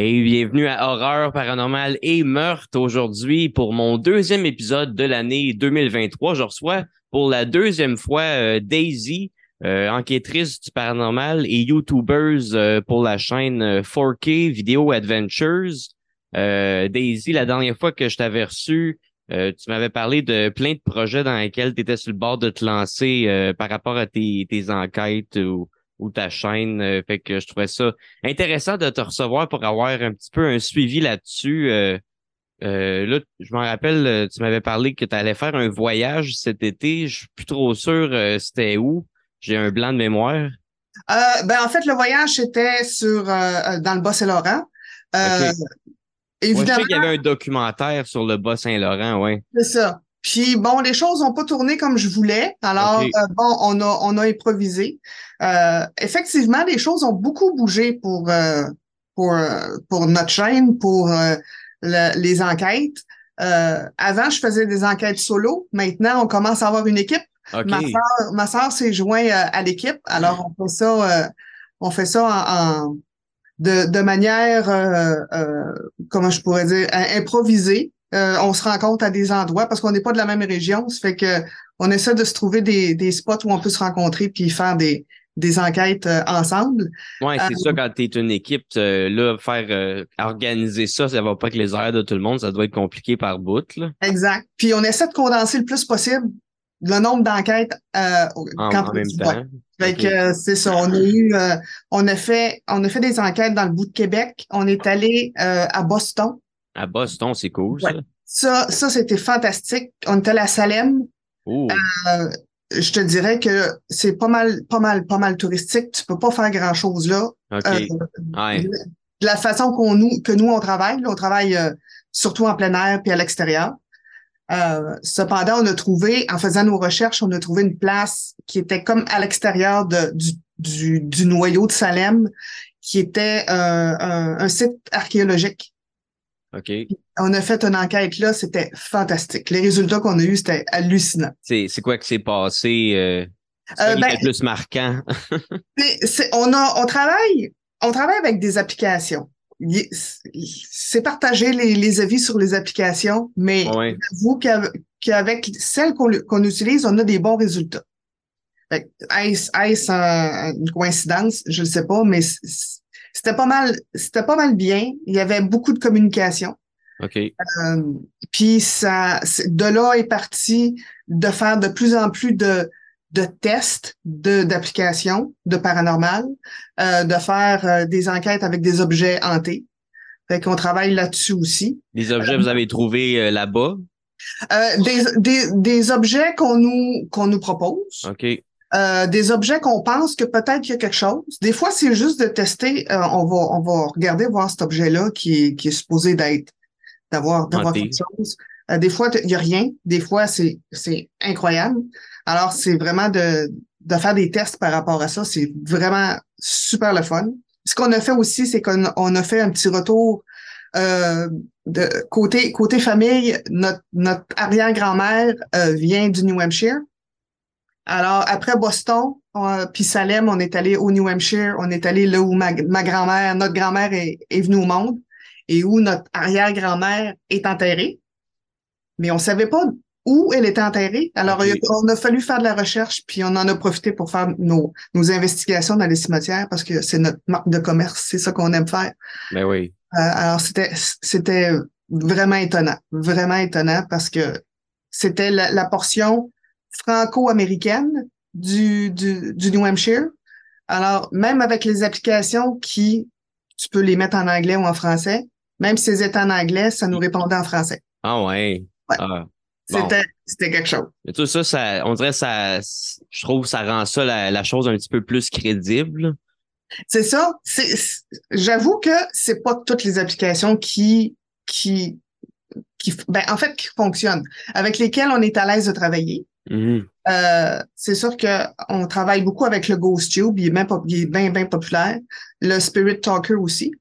Hey, bienvenue à Horreur paranormale et meurtre aujourd'hui pour mon deuxième épisode de l'année 2023. Je reçois pour la deuxième fois euh, Daisy, euh, enquêtrice du paranormal et YouTubers euh, pour la chaîne 4K Video Adventures. Daisy, la dernière fois que je t'avais reçu, tu m'avais parlé de plein de projets dans lesquels tu étais sur le bord de te lancer par rapport à tes, tes enquêtes ou ou ta chaîne. Euh, fait que je trouvais ça intéressant de te recevoir pour avoir un petit peu un suivi là-dessus. Euh, euh là, je me rappelle, euh, tu m'avais parlé que tu allais faire un voyage cet été. Je suis plus trop sûr c'était où. J'ai un blanc de mémoire. ben en fait, le voyage c'était sur dans le Bas-Saint-Laurent. évidemment. je sais qu'il y avait un documentaire sur le Bas-Saint-Laurent, ouais. C'est ça. Puis bon, les choses n'ont pas tourné comme je voulais. Alors euh, bon, on a on a improvisé. Euh, effectivement, les choses ont beaucoup bougé pour euh, pour pour notre chaîne, pour les enquêtes. avant, je faisais des enquêtes solo. Maintenant, on commence à avoir une équipe. Ma soeur, ma soeur s'est jointe à l'équipe. Alors on fait ça on fait ça en, de, de manière comment je pourrais dire improvisée. Euh, on se rencontre à des endroits parce qu'on n'est pas de la même région. Ça fait que on essaie de se trouver des, des spots où on peut se rencontrer puis faire des, des enquêtes euh, ensemble. Oui, c'est ça, euh, quand tu es une équipe, là, faire organiser ça, ça va pas que les heures de tout le monde, ça doit être compliqué par bout. Là. Exact. Puis on essaie de condenser le plus possible le nombre d'enquêtes en, quand même temps. Fait que c'est ça. On a eu, on a fait, on a fait des enquêtes dans le bout de Québec. On est allé à Boston. À Boston, c'est cool, ça. Ça, ça c'était fantastique. On était à la Salem. Euh, je te dirais que c'est pas mal, pas mal, pas mal touristique. Tu peux pas faire grand chose là. Euh, de la façon qu'on nous, que nous on travaille, on travaille euh, surtout en plein air puis à l'extérieur. cependant, on a trouvé, en faisant nos recherches, on a trouvé une place qui était comme à l'extérieur du, du, du, noyau de Salem, qui était un site archéologique. On a fait une enquête là, c'était fantastique. Les résultats qu'on a eus, c'était hallucinant. C'est, c'est quoi qui s'est passé? Euh, euh ben, plus marquant? on a, on travaille, on travaille avec des applications. C'est partager les, les, avis sur les applications, mais vous qu'avec celles qu'on, utilise, on a des bons résultats. Est-ce, est-ce une coïncidence? Je ne sais pas, mais c'était pas mal, c'était pas mal bien. Il y avait beaucoup de communication. OK. Euh, puis ça, de là est parti de faire de plus en plus de, de tests de d'applications de paranormal, euh, de faire euh, des enquêtes avec des objets hantés. Fait qu'on travaille là-dessus aussi. Des objets vous avez trouvés là-bas? des, des, des objets qu'on nous qu'on nous propose. OK. Euh, des objets qu'on pense que peut-être qu'il y a quelque chose. Des fois, c'est juste de tester. Euh, on va on va regarder voir cet objet-là qui est qui est supposé d'être d'avoir d'avoir quelque chose. Euh, des fois, il y a rien. Des fois, c'est c'est incroyable. Alors, c'est vraiment de de faire des tests par rapport à ça. C'est vraiment super le fun. Ce qu'on a fait aussi, c'est qu'on on a fait un petit retour de côté côté famille. Notre notre arrière-grand-mère vient du New Hampshire. Alors, après Boston, puis Salem, on est allé au New Hampshire, on est allé là où ma, grand-mère, notre grand-mère est, venue au monde et où notre arrière-grand-mère est enterrée. Mais on savait pas où elle était enterrée. Alors, on a fallu faire de la recherche, puis on en a profité pour faire nos, nos investigations dans les cimetières parce que c'est notre marque de commerce, c'est ça qu'on aime faire. Mais ben oui. Euh, alors, c'était c'était vraiment étonnant, vraiment étonnant parce que c'était la portion franco-américaine du, du, du New Hampshire. Alors, même avec les applications qui, tu peux les mettre en anglais ou en français, même si elles étaient en anglais, ça nous répondait en français. Ah ouais. Ah, c'était, c'était quelque chose. Mais tout ça, ça, on dirait ça, je trouve ça rend ça la, la chose un petit peu plus crédible. C'est ça. C'est, j'avoue que c'est pas toutes les applications qui, qui, qui, ben, en fait, qui fonctionnent, avec lesquelles on est à l'aise de travailler. Mm-hmm. Euh, c'est sûr qu'on travaille beaucoup avec le Ghost Tube, il est bien, bien, bien populaire. Le Spirit Talker aussi.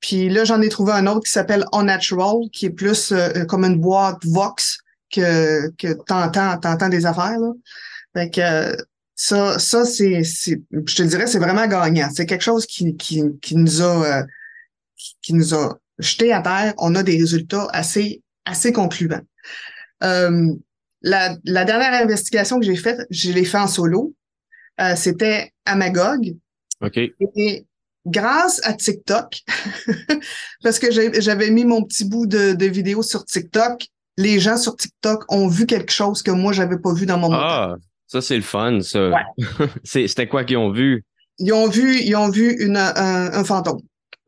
Puis là, j'en ai trouvé un autre qui s'appelle Unnatural, qui est plus euh, comme une boîte Vox que, que t'entends, t'entends des affaires. Là. Fait que ça, ça c'est, je te dirais, c'est vraiment gagnant. C'est quelque chose qui, qui, qui nous a, euh, qui nous a jeté à terre, on a des résultats assez, assez concluants. La, la, dernière investigation que j'ai faite, je l'ai fait en solo. Euh, C'était à Magog. OK. Et grâce à TikTok, parce que j'avais mis mon petit bout de, de vidéo sur TikTok, les gens sur TikTok ont vu quelque chose que moi, j'avais pas vu dans mon Ah, ça, c'est le fun, ça. Ouais. C'était quoi qu'ils ont vu? Ils ont vu, ils ont vu une, un, un fantôme.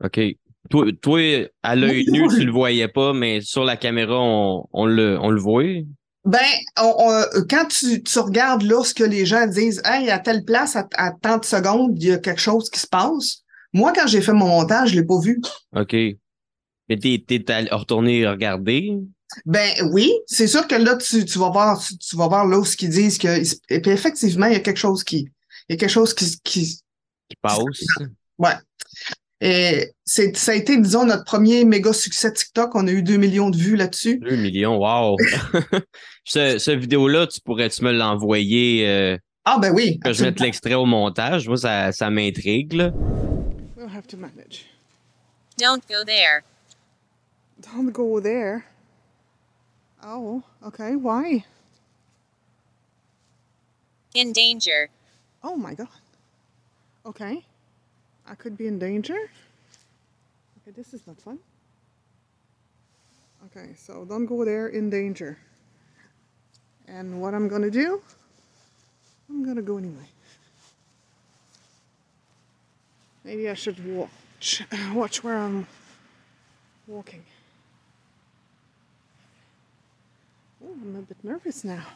OK. Toi, toi à l'œil nu, tu le voyais pas, mais sur la caméra, on, on le, on le voit? Ben, on, on, quand tu, tu regardes là ce que les gens disent, hey, à telle place, à, à tant de secondes, il y a quelque chose qui se passe. Moi, quand j'ai fait mon montage, je l'ai pas vu. OK. Mais t'es, t'es allé retourner regarder? Ben oui, c'est sûr que là, tu, tu vas voir, tu, tu vas voir là ce qu'ils disent que. Et puis effectivement, il y a quelque chose qui. Il y a quelque chose qui. qui, Qui passe. ouais. Et c'est, ça a été, disons, notre premier méga succès TikTok. On a eu 2 millions de vues là-dessus. 2 millions, wow! ce, ce vidéo-là, tu pourrais-tu me l'envoyer? Euh, ah ben oui. Que je mette l'extrait au montage? Moi, ça, ça m'intrigue, là. We'll have to manage. Don't go there. Don't go there. Oh, okay. Why? In danger. Oh my god. Okay. I could be in danger. Okay, this is not fun. Okay, so don't go there in danger. And what I'm gonna do, I'm gonna go anyway. Maybe I should watch watch where I'm walking. Oh, I'm a bit nervous now.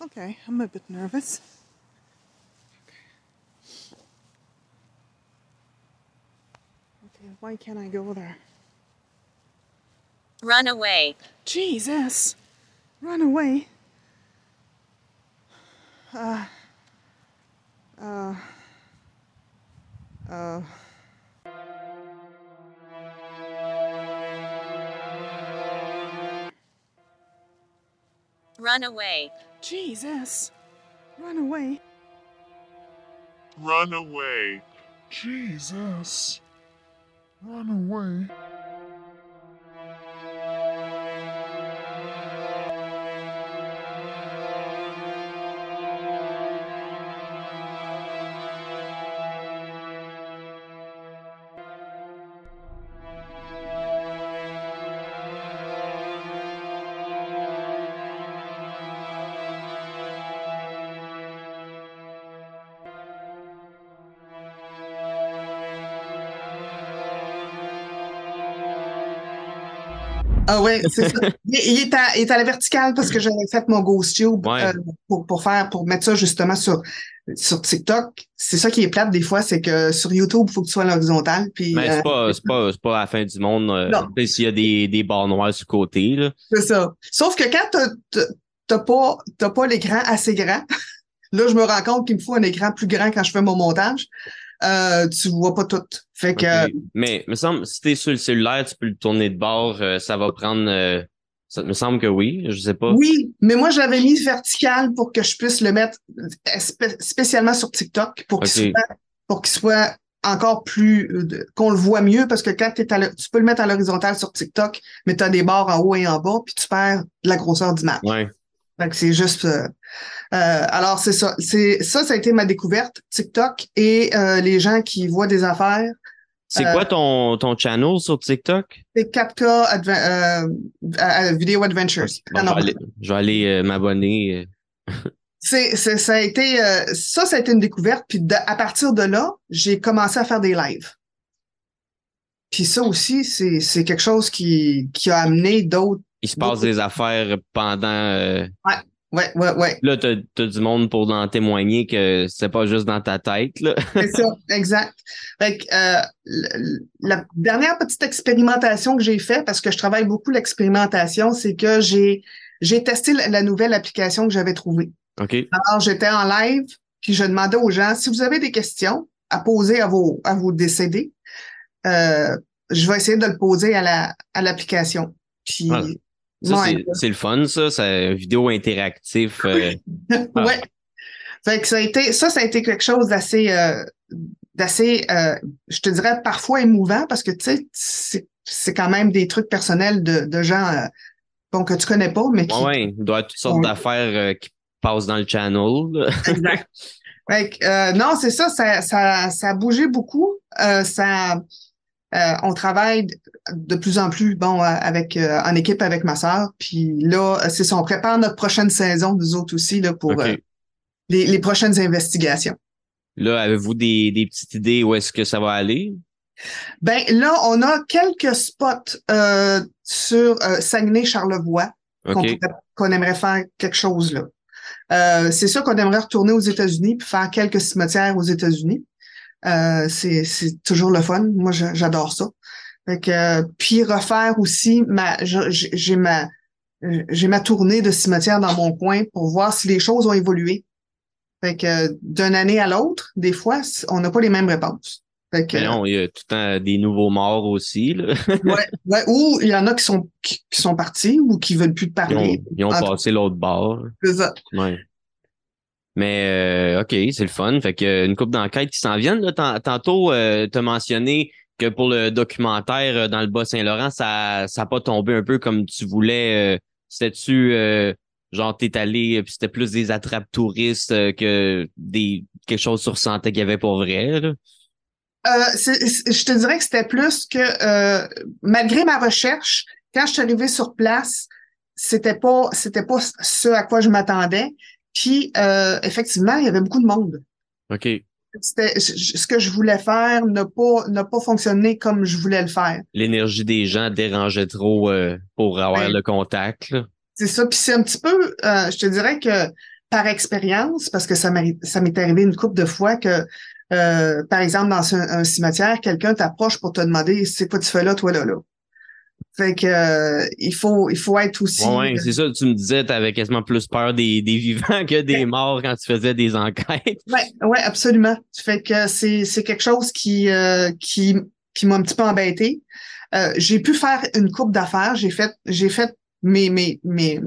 Okay, I'm a bit nervous. Okay, why can't I go there? Run away. Jesus! Run away. Uh. Uh. Uh. Run away. Jesus! Run away. Run away. Jesus. Run away. Ah ouais, c'est ça. Il, il est à, il est à la verticale parce que j'avais fait mon Ghost Tube Ouais. euh, pour, pour faire pour mettre ça justement sur sur TikTok. C'est ça qui est plate des fois, c'est que sur YouTube, il faut que tu sois à l'horizontale. Puis Mais euh, c'est pas, c'est pas, c'est pas la fin du monde. euh, Non. tu S'il y a des, des barres noires sur le côté, là. c'est ça. Sauf que quand t'as- t'as t'as pas t'as pas l'écran assez grand, là je me rends compte qu'il me faut un écran plus grand quand je fais mon montage. Euh, tu vois pas tout. Fait que Ok. Mais me semble, si t'es sur le cellulaire, tu peux le tourner de bord, euh, ça va prendre. euh, ça me semble que oui, je sais pas. Oui, mais moi j'avais mis vertical pour que je puisse le mettre spé- spécialement sur TikTok pour qu'il soit pour qu'il soit encore plus euh, qu'on le voit mieux parce que quand t'es à tu peux le mettre à l'horizontale sur TikTok, mais tu as des barres en haut et en bas puis tu perds de la grosseur d'image. Ouais. C'est juste euh, euh, alors c'est ça, c'est ça ça a été ma découverte TikTok et euh, les gens qui voient des affaires, C'est quoi ton, ton channel sur TikTok? c'est 4K adva- euh, euh, Video Adventures. Bon, Ah je non, vais aller, je vais aller, m'abonner. C'est, ça a été, ça, ça a été une découverte. Puis de- à partir de là, j'ai commencé à faire des lives. Puis ça aussi, c'est, c'est quelque chose qui, qui a amené d'autres. Il se passe des affaires pendant. euh, Ouais, ouais, ouais. Là, t'as as du monde pour en témoigner que c'est pas juste dans ta tête, là. C'est ça, exact. Fait que, euh, la dernière petite expérimentation que j'ai faite, parce que je travaille beaucoup l'expérimentation, c'est que j'ai, j'ai testé la, nouvelle application que j'avais trouvée. OK? Alors, j'étais en live, puis je demandais aux gens, si vous avez des questions à poser à vos, à vos décédés, euh, je vais essayer de le poser à la, à l'application. Puis, Ça, ouais. c'est- le fun, ça. C'est une vidéo interactif. euh, ah. ouais. Fait que ça a été, ça, ça a été quelque chose d'assez, euh, d'assez, euh, je te dirais parfois émouvant parce que tu sais, c'est, quand même des trucs personnels de, de gens euh, bon, que tu connais pas, mais qui. Ouais, il doit y avoir toutes sortes Ouais. d'affaires qui passent dans le channel. Exact. Fait que, non, c'est ça, ça, ça, ça a bougé beaucoup. Ça, euh, on travaille de plus en plus, bon, euh, avec euh, en équipe avec ma sœur. Puis là, c'est ça, on prépare notre prochaine saison, nous autres aussi, là, pour euh, les, les prochaines investigations. Là, avez-vous des, des petites idées où est-ce que ça va aller? Ben là, on a quelques spots euh, sur euh, Saguenay-Charlevoix qu'on OK. pourrait- qu'on aimerait faire quelque chose là. Euh, c'est sûr qu'on aimerait retourner aux États-Unis puis faire quelques cimetières aux États-Unis. Euh, c'est, c'est toujours le fun. Moi, j'adore ça. Fait que, euh, puis refaire aussi ma, j'ai ma, j'ai ma tournée de cimetière dans mon coin pour voir si les choses ont évolué. Fait que d'une année à l'autre, des fois, on n'a pas les mêmes réponses. Fait que, Mais non, il y a tout le temps des nouveaux morts aussi. Là. ouais, ouais, ou il y en a qui sont qui, qui sont partis ou qui veulent plus te Ils ont, parler. ils ont passé l'autre bord. C'est ça. Ouais. Mais euh, OK, c'est le fun. Fait que une coupe d'enquête qui s'en viennent. Tantôt, euh, tu as mentionné que pour le documentaire euh, dans le Bas-Saint-Laurent, ça ça a pas tombé un peu comme tu voulais. euh, C'était-tu euh, genre t'es allé puis c'était plus des attrapes touristes que des quelque chose sur santé qu'il y avait pour vrai. Là? Je te dirais que c'était plus que malgré ma recherche, quand je suis arrivée sur place, c'était pas c'était pas ce à quoi je m'attendais. Puis euh, effectivement, il y avait beaucoup de monde. OK. C'était ce que je voulais faire n'a pas n'a pas fonctionné comme je voulais le faire. L'énergie des gens dérangeait trop euh, pour avoir Ouais. le contact. Là. C'est ça. Puis c'est un petit peu, euh, je te dirais que par expérience, parce que ça m'arri- ça m'est arrivé une couple de fois que, euh, par exemple, dans un, un cimetière, quelqu'un t'approche pour te demander c'est quoi tu fais là, toi là là? Fait que euh, il faut il faut être aussi. Ouais, ouais, c'est ça, tu me disais, tu avais quasiment plus peur des, des vivants que des morts quand tu faisais des enquêtes. Ouais, ouais, absolument. Fait que c'est c'est quelque chose qui euh, qui qui m'a un petit peu embêté. Euh, j'ai pu faire une coupe d'affaires. J'ai fait j'ai fait mes mes mes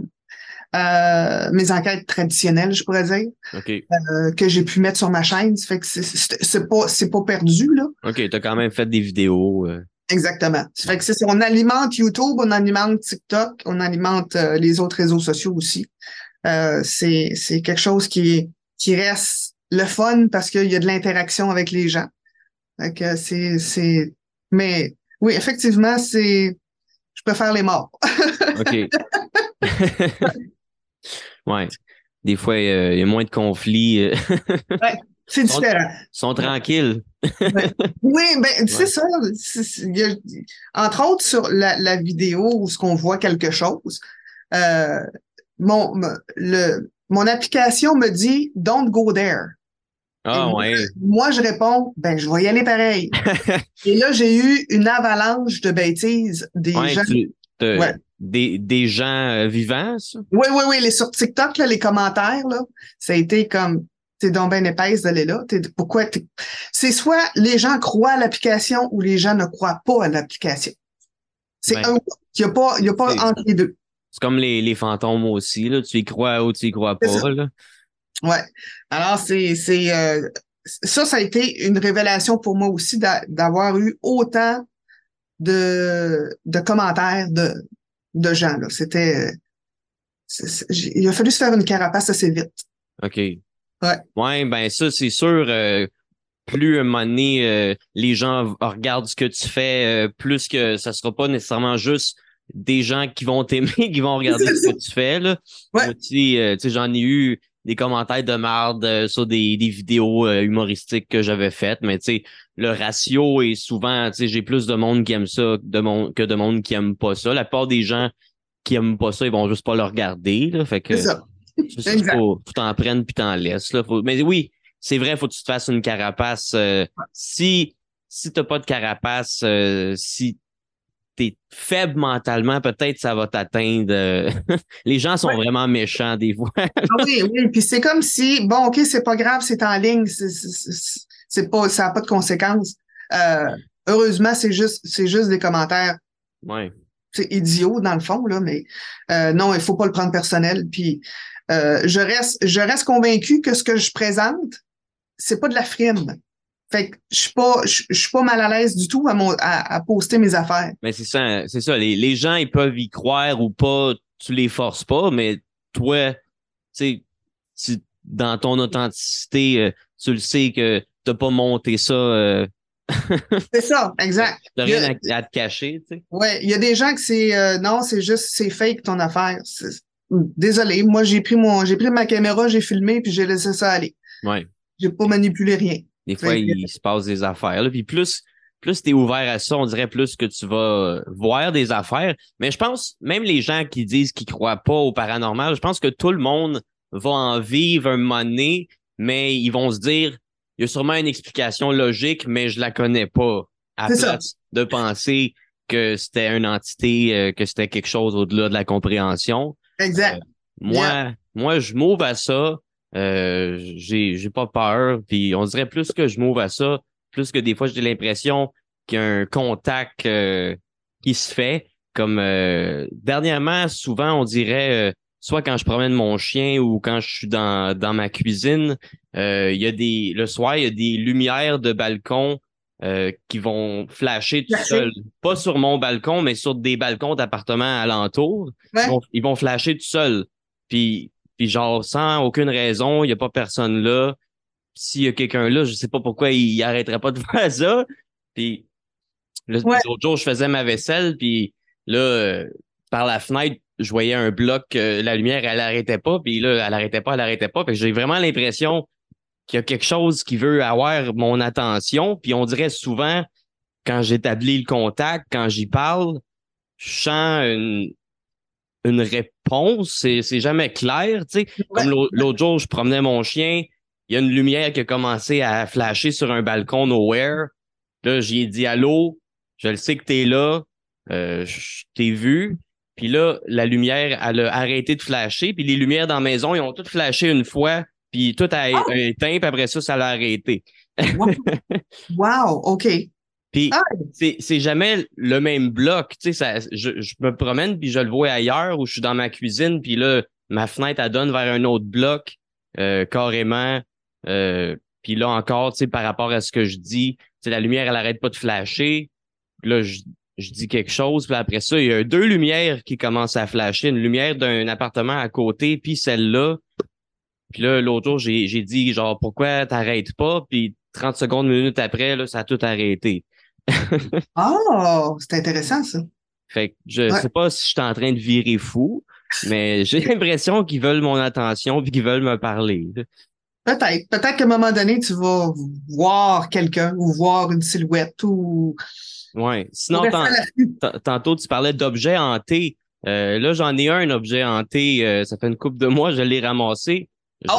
euh, mes enquêtes traditionnelles, je pourrais dire. OK. euh, que j'ai pu mettre sur ma chaîne. Fait que c'est- c'est c'est pas c'est pas perdu là. OK, tu as quand même fait des vidéos. Exactement. Ça fait que c'est. On alimente YouTube, on alimente TikTok, on alimente euh, les autres réseaux sociaux aussi. Euh, c'est c'est quelque chose qui qui reste le fun parce qu'il y a de l'interaction avec les gens. Fait que c'est c'est mais oui effectivement c'est je préfère les morts. OK. ouais. Des fois, euh, il y a moins de conflits. euh, C'est différent. Ils sont tranquilles. Oui, ben c'est Ouais. ça. Y a- entre autres sur la, la vidéo où ce qu'on voit quelque chose, euh, mon me- le mon application me dit Don't go there. Ah ouais. Moi, je réponds Ben, je vais y aller pareil. Et là, j'ai eu une avalanche de bêtises des Ouais, gens. tu- t'as- Ouais. des, des gens euh, vivants, ça? Oui, oui, oui, les sur TikTok, là, les commentaires, là, ça a été comme T'es donc bien épaisse d'aller là. Pourquoi C'est soit les gens croient à l'application ou les gens ne croient pas à l'application. C'est Ben, un. Il n'y a pas, y a pas entre les deux. C'est comme les, les fantômes aussi. Là. Tu y crois ou tu y crois pas. Là. Ouais. Alors, c'est, c'est, euh, ça, ça a été une révélation pour moi aussi d'a- d'avoir eu autant de, de commentaires de, de gens, là. C'était, j'ai- il a fallu se faire une carapace assez vite. OK. Ouais. Ouais, ben ça, c'est sûr. euh, plus à un moment donné, euh, les gens regardent ce que tu fais, euh, plus que ça sera pas nécessairement juste des gens qui vont t'aimer, qui vont regarder ce que tu fais. Là. Ouais. Moi aussi, euh, tu sais, j'en ai eu des commentaires de marde sur des, des vidéos humoristiques que j'avais faites, mais tu sais, le ratio est souvent, tu sais, j'ai plus de monde qui aime ça de que de monde qui aime pas ça. La plupart des gens qui aiment pas ça, ils vont juste pas le regarder. Là, fait que C'est ça. Exact. faut, faut t'en prendre puis t'en laisses. Là. Faut- mais oui, c'est vrai, faut que tu te fasses une carapace. euh, si si t'as pas de carapace, euh, si t'es faible mentalement, peut-être ça va t'atteindre. euh, Les gens sont Ouais. vraiment méchants des fois. Ah oui, oui. Puis c'est comme si, bon, OK, c'est pas grave, c'est en ligne, c'est, c'est- c'est- c'est pas, ça n'a pas de conséquences. Euh, heureusement, c'est juste, c'est juste des commentaires ouais. c'est idiot dans le fond là mais euh, non il faut pas le prendre personnel puis euh, je reste je reste convaincu que ce que je présente c'est pas de la frime Fait que je suis pas, je, je suis pas mal à l'aise du tout à, mon, à, à poster mes affaires. Mais c'est ça, c'est ça. Les, les gens, ils peuvent y croire ou pas, tu les forces pas, mais toi, tu sais, dans ton authenticité, euh, tu le sais que t'as pas monté ça, euh, C'est ça, exact. t'as a- rien à, à te cacher, tu sais. Ouais, il y a des gens que c'est euh, non, c'est juste c'est fake ton affaire. Désolé, moi j'ai pris mon j'ai pris ma caméra, j'ai filmé puis j'ai laissé ça aller. Ouais. J'ai pas manipulé rien. Des fois, que- il se passe des affaires. Là. Puis plus, plus tu es ouvert à ça, on dirait plus que tu vas euh, voir des affaires. Mais je pense, même les gens qui disent qu'ils croient pas au paranormal, je pense que tout le monde va en vivre un moment donné, mais ils vont se dire, il y a sûrement une explication logique, mais je la connais pas. À ça. place de penser que c'était une entité, euh, que c'était quelque chose au-delà de la compréhension. Exact. Moi, Yeah. moi, je m'ouvre à ça. Euh, j'ai, pas peur. Puis on dirait plus que je m'ouvre à ça, plus que des fois j'ai l'impression qu'il y a un contact euh, qui se fait. Comme euh, dernièrement, souvent on dirait, euh, soit quand je promène mon chien ou quand je suis dans, dans ma cuisine, euh, il y a des le soir, il y a des lumières de balcon euh, qui vont flasher tout Flasher. seul. Pas sur mon balcon, mais sur des balcons d'appartements alentours Ouais. ils vont, ils vont flasher tout seuls. Puis, puis genre, sans aucune raison, il n'y a pas personne là. S'il y a quelqu'un là, je sais pas pourquoi il, il arrêterait pas de faire ça. Puis, Ouais. l'autre jour, je faisais ma vaisselle, puis là, euh, par la fenêtre, je voyais un bloc, euh, la lumière, elle arrêtait pas, puis là, elle arrêtait pas, elle arrêtait pas. Fait que j'ai vraiment l'impression qu'il y a quelque chose qui veut avoir mon attention. Puis on dirait souvent, quand j'établis le contact, quand j'y parle, je sens une, une réponse. C'est, c'est jamais clair. Ouais. Comme l'au- l'autre jour, je promenais mon chien, il y a une lumière qui a commencé à flasher sur un balcon nowhere. Là, j'ai dit allô, je le sais que t'es là, euh, je t'ai vu. Puis là, la lumière, elle a arrêté de flasher. Puis les lumières dans la maison, ils ont toutes flashé une fois. Puis tout a Ah! a éteint, puis après ça, ça l'a arrêté. Wow, OK. Puis Ah! c'est, jamais le même bloc. Tu sais, ça, je, je me promène, puis je le vois ailleurs, où je suis dans ma cuisine, puis là, ma fenêtre, elle donne vers un autre bloc, euh, carrément. Euh, puis là encore, tu sais, par rapport à ce que je dis, tu sais, la lumière, elle arrête pas de flasher. Puis là, je, je dis quelque chose, puis après ça, il y a deux lumières qui commencent à flasher. Une lumière d'un appartement à côté, puis celle-là. Puis là, l'autre jour, j'ai, dit, genre, pourquoi t'arrêtes pas? Puis 30 secondes, une minute après, là, ça a tout arrêté. Oh, c'est intéressant ça. Fait que je Ouais. sais pas si je suis en train de virer fou, mais j'ai l'impression qu'ils veulent mon attention puis qu'ils veulent me parler. Peut-être. Peut-être qu'à un moment donné, tu vas voir quelqu'un ou voir une silhouette ou. Ouais. Sinon, tant- tantôt, tu parlais d'objets hantés. Euh, là, j'en ai un, un objet hanté. euh, ça fait une couple de mois, je l'ai ramassé. Oh!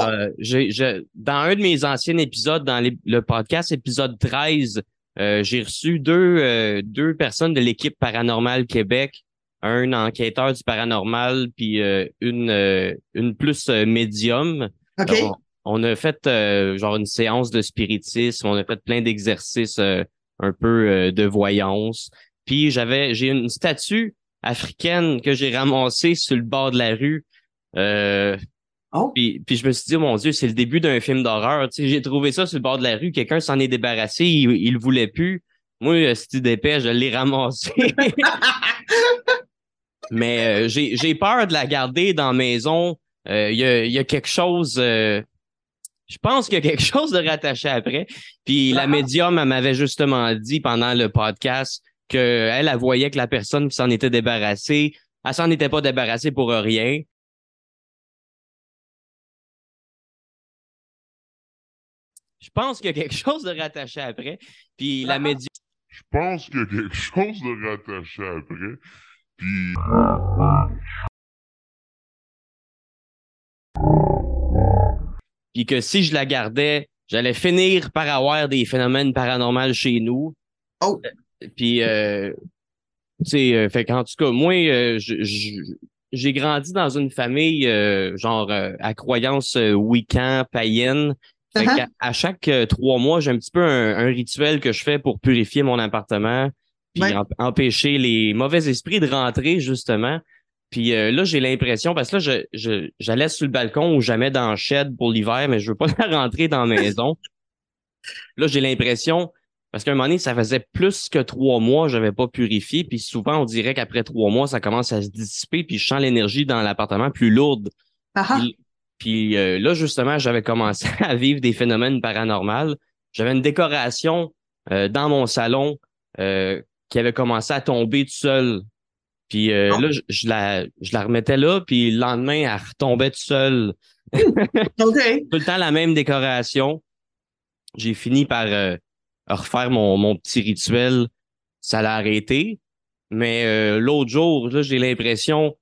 Dans un de mes anciens épisodes, dans les- le podcast, épisode 13, euh, j'ai reçu deux, euh, deux personnes de l'équipe Paranormal Québec, un enquêteur du paranormal, puis euh, une, euh, une plus euh, médium. OK? On, on a fait euh, genre une séance de spiritisme, on a fait plein d'exercices euh, un peu euh, de voyance. Puis j'avais j'ai une statue africaine que j'ai ramassée sur le bord de la rue. Oh. puis, puis je me suis dit, oh mon Dieu, c'est le début d'un film d'horreur. Tu sais, j'ai trouvé ça sur le bord de la rue, quelqu'un s'en est débarrassé, il, il le voulait plus. Moi, c'était d'épais, je l'ai ramassé. Mais euh, j'ai peur de la garder dans la maison. Euh, Il y, a, il y a quelque chose. euh, je pense qu'il y a quelque chose de rattaché après. Puis la Ah. médium, elle m'avait justement dit pendant le podcast qu'elle, elle voyait que la personne qui s'en était débarrassée, elle s'en était pas débarrassée pour rien. Pense qu'il y a quelque chose de rattaché après. Puis la Ah. médium. Je pense qu'il y a quelque chose de rattaché après. Puis puis que si je la gardais, j'allais finir par avoir des phénomènes paranormaux chez nous. Oh. Euh, Puis, euh, tu sais, euh, fait qu'en tout cas, moi, euh, je- je- j'ai grandi dans une famille, euh, genre, à croyance wiccan, païenne. Uh-huh. à chaque euh, trois mois, j'ai un petit peu un, un rituel que je fais pour purifier mon appartement, puis Ouais. em- empêcher les mauvais esprits de rentrer, justement. Puis euh, là, j'ai l'impression, parce que là, je, je, j'allais sur le balcon ou jamais dans le shed pour l'hiver, mais je veux pas la rentrer dans la maison. Là, j'ai l'impression, parce qu'à un moment donné, ça faisait plus que trois mois, j'avais pas purifié. Puis souvent, on dirait qu'après trois mois, ça commence à se dissiper, puis je sens l'énergie dans l'appartement plus lourde. Ah ah. Puis, puis, euh, là, justement, j'avais commencé à vivre des phénomènes paranormaux. J'avais une décoration euh, dans mon salon euh, qui avait commencé à tomber tout seul. Puis euh, Oh. là, je, je la, je la remettais là, puis le lendemain, elle retombait tout seul. Tout le temps la même décoration. J'ai fini par euh, refaire mon, mon petit rituel. Ça l'a arrêté. Mais euh, l'autre jour, là, j'ai l'impression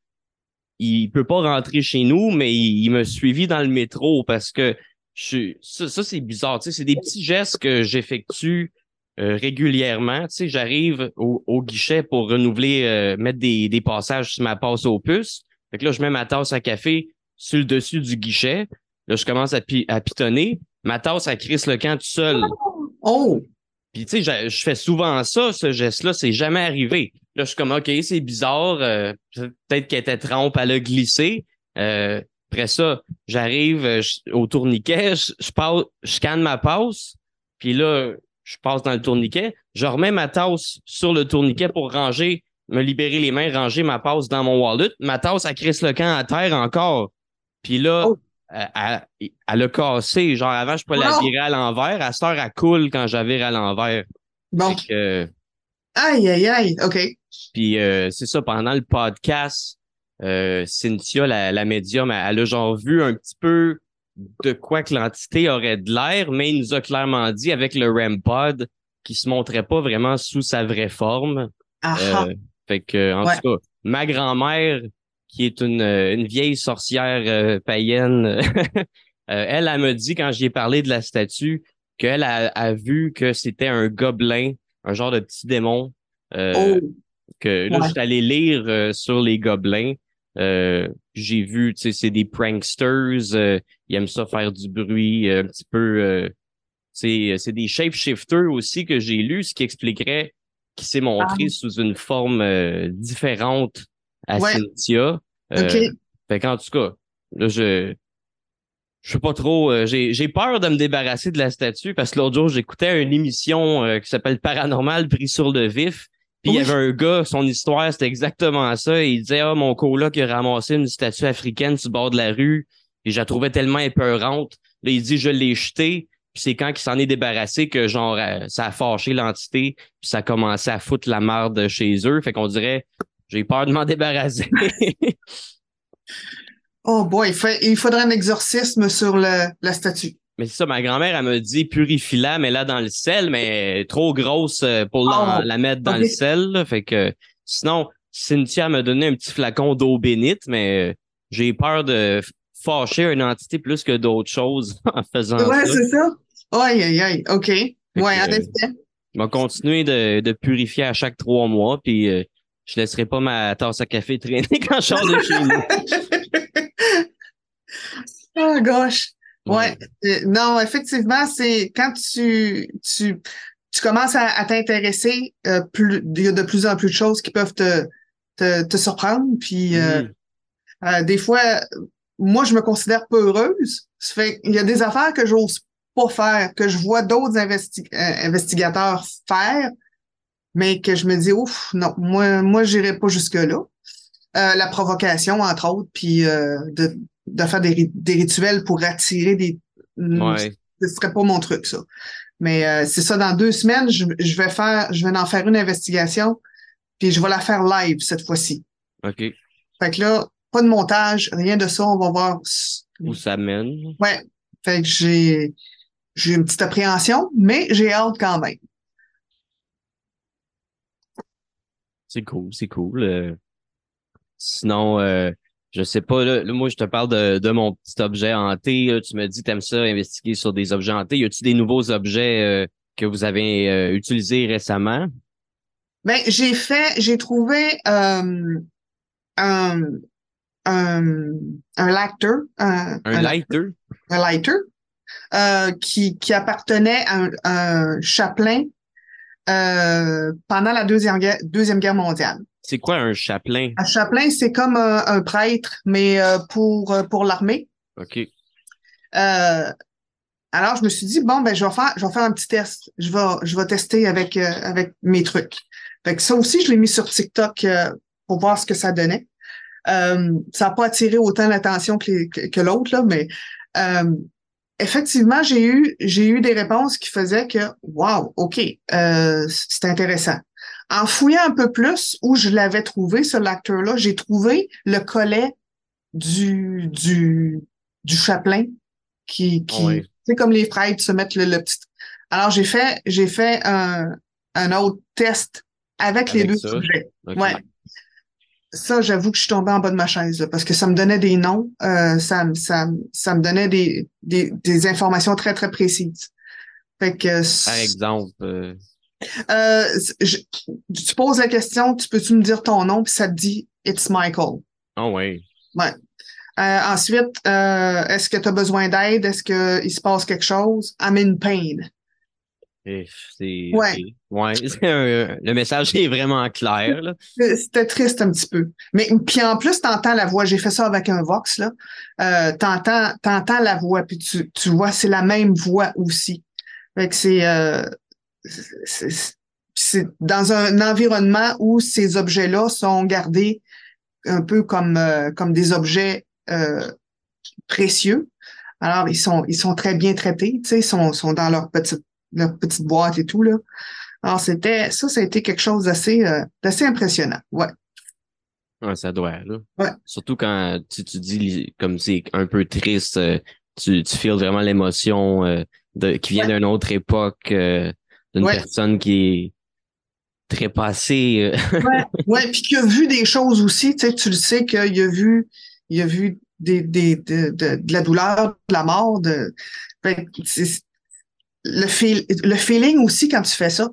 il peut pas rentrer chez nous, mais il, il me suivi dans le métro parce que je, ça, ça c'est bizarre. Tu sais, c'est des petits gestes que j'effectue euh, régulièrement. Tu sais, j'arrive au, au guichet pour renouveler, euh, mettre des, des passages sur ma passe aux puces. Fait que là, je mets ma tasse à café sur le dessus du guichet. Là, je commence à, pi- à pitonner. Ma tasse, elle crisse le camp tout seul. Oh! Puis tu sais, je, je fais souvent ça, ce geste-là, c'est jamais arrivé. Là, je suis comme OK, c'est bizarre. euh, Peut-être qu'elle était trempe, elle a glissé. Euh, après ça, j'arrive euh, au tourniquet, je, je, passe, je scanne ma passe, puis là, je passe dans le tourniquet, je remets ma tasse sur le tourniquet pour ranger, me libérer les mains, ranger ma passe dans mon wallet. Ma tasse, elle crisse le camp à terre encore. Puis là, Oh. elle, elle, elle a cassé. Genre, avant, je pouvais la virer à l'envers. À cette heure, elle coule quand je la vire à l'envers. Bon. Fait que, Aïe, aïe, aïe. OK. puis euh, c'est ça, pendant le podcast, euh, Cynthia, la, la médium, elle, elle a genre vu un petit peu de quoi que l'entité aurait de l'air, mais il nous a clairement dit avec le REM pod qu'il se montrait pas vraiment sous sa vraie forme. Ah, ah. Euh, fait que, en Ouais. tout cas, ma grand-mère, qui est une, euh, une vieille sorcière euh, païenne, euh, elle, elle me dit quand j'y ai parlé de la statue qu'elle a, a vu que c'était un gobelin, un genre de petit démon. euh, oh! que là, Ouais. je suis allé lire euh, sur les gobelins. Euh, j'ai vu, tu sais, c'est des pranksters. euh, ils aiment ça faire du bruit, euh, un petit peu. euh, c'est, c'est des shapeshifters aussi que j'ai lu, ce qui expliquerait qu'il s'est montré sous une forme euh, différente à Ouais. Cynthia. Euh, OK. Fait qu'en tout cas, là, je. Je sais pas trop. euh, j'ai, j'ai peur de me débarrasser de la statue parce que l'autre jour, j'écoutais une émission euh, qui s'appelle Paranormal pris sur le vif. Puis il y avait un gars, son histoire, c'était exactement ça. Il disait Ah, mon coloc a ramassé une statue africaine sur le bord de la rue. Et je la trouvais tellement épeurante. Là, il dit Je l'ai jetée. Puis c'est quand il s'en est débarrassé que genre euh, ça a fâché l'entité. Puis ça a commencé à foutre la merde chez eux. Fait qu'on dirait j'ai peur de m'en débarrasser. Oh boy, il, fait- il faudrait un exorcisme sur le, la statue. Mais c'est ça, ma grand-mère, elle me dit purifie-la, mais là dans le sel, mais trop grosse euh, pour la, Oh, la mettre dans le sel. là. Fait que sinon, Cynthia m'a donné un petit flacon d'eau bénite, mais euh, j'ai peur de fâcher une entité plus que d'autres choses en faisant Ouais, ça. c'est ça. Aïe, aïe, aïe. OK. Ouais, que, en euh, effet. Je vais continuer de, de purifier à chaque trois mois, puis euh, je laisserai pas ma tasse à café traîner quand je sors de chez nous. Oh gosh. Ouais. Euh, non, effectivement, c'est quand tu, tu, tu commences à, à t'intéresser, euh, plus, il y a de plus en plus de choses qui peuvent te, te, te surprendre. Puis euh, des fois, moi, je me considère peu heureuse. Ça fait il y a des affaires que j'ose pas faire, que je vois d'autres investi- investigateurs faire, mais que je me dis ouf, non, moi, moi, j'irai pas jusque-là. La provocation, entre autres, puis de, de faire des, ri- des rituels pour attirer des. Ouais. Ce serait pas mon truc, ça. Mais euh, c'est ça, dans deux semaines, je, je vais faire, je vais en faire une investigation, puis je vais la faire live cette fois-ci. OK. Fait que là, pas de montage, rien de ça, on va voir. Où ça mène? Ouais. Fait que j'ai j'ai une petite appréhension, mais j'ai hâte quand même. C'est cool, c'est cool. Euh, sinon, euh, je sais pas, là, là, moi, je te parle de, de mon petit objet hanté. là. tu me dis, t'aimes ça, investiguer sur des objets hantés. Y a-tu des nouveaux objets euh, que vous avez euh, utilisés récemment? Ben, j'ai fait, j'ai trouvé euh, un, un, un lighter, un, Un lighter? un lighter euh, qui, qui appartenait à un, un chapelain euh, pendant la deuxième guerre, deuxième guerre mondiale. C'est quoi un chapelain? Un chapelain, c'est comme un, un prêtre, mais euh, pour, pour l'armée. OK. Euh, Alors, je me suis dit, bon, ben, je vais faire, je vais faire un petit test. Je vais, je vais tester avec, euh, avec mes trucs. Fait que ça aussi, je l'ai mis sur TikTok euh, pour voir ce que ça donnait. Euh, ça n'a pas attiré autant l'attention que, que, que l'autre, là, mais effectivement, j'ai eu, j'ai eu des réponses qui faisaient que, wow, OK, c'est intéressant. En fouillant un peu plus où je l'avais trouvé, ce l'acteur-là, j'ai trouvé le collet du, du, du chaplain qui, qui Ah c'est comme les frères se mettent le, le petit. Alors, j'ai fait, j'ai fait un, un autre test avec, les deux ça? sujets. Ouais. Ça, j'avoue que je suis tombée en bas de ma chaise, là, parce que ça me donnait des noms, euh, ça, me- ça, ça me donnait des, des, des informations très, très précises. Fait que, Par exemple, euh, euh, je- tu poses la question, tu peux-tu me dire ton nom, puis ça te dit It's Michael. oh ouais. Euh, ensuite, euh, est-ce que tu as besoin d'aide? Est-ce qu'il se passe quelque chose? I'm in pain. C'est, Ouais. Ouais. le message est vraiment clair, là. C'était triste un petit peu. Mais puis en plus, t'entends la voix. J'ai fait ça avec un Vox, là. Euh, t'entends, t'entends la voix, puis tu, tu vois, c'est la même voix aussi. Fait que c'est, euh, c'est, dans un environnement où ces objets-là sont gardés un peu comme, euh, comme des objets euh, précieux. Alors, ils sont, ils sont très bien traités, tu sais, ils sont, sont dans leur petite, leur petite boîte et tout, là. Alors, c'était, ça, ça a été quelque chose d'assez, euh, d'assez impressionnant. Ouais. Ouais, ça doit, là. Ouais. Surtout quand tu, tu dis comme c'est un peu triste, tu, tu feels vraiment l'émotion de, qui vient Ouais. d'une autre époque, d'une Ouais. personne qui est très passée. euh, Ouais, ouais, puis qui a vu des choses aussi, tu sais, tu le sais qu'il a vu, il a vu des, des, de, de, de la douleur, de la mort, de, c'est- le feel, le feeling aussi quand tu fais ça.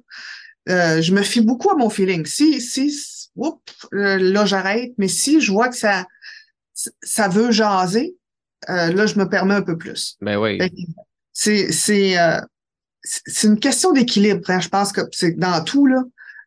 Euh, je me fie beaucoup à mon feeling. Si, si, oups, euh, là j'arrête, mais si je vois que ça, ça veut jaser, euh, là je me permets un peu plus. ben oui. C'est, c'est, euh, c'est une question d'équilibre. hein. Je pense que c'est dans tout là.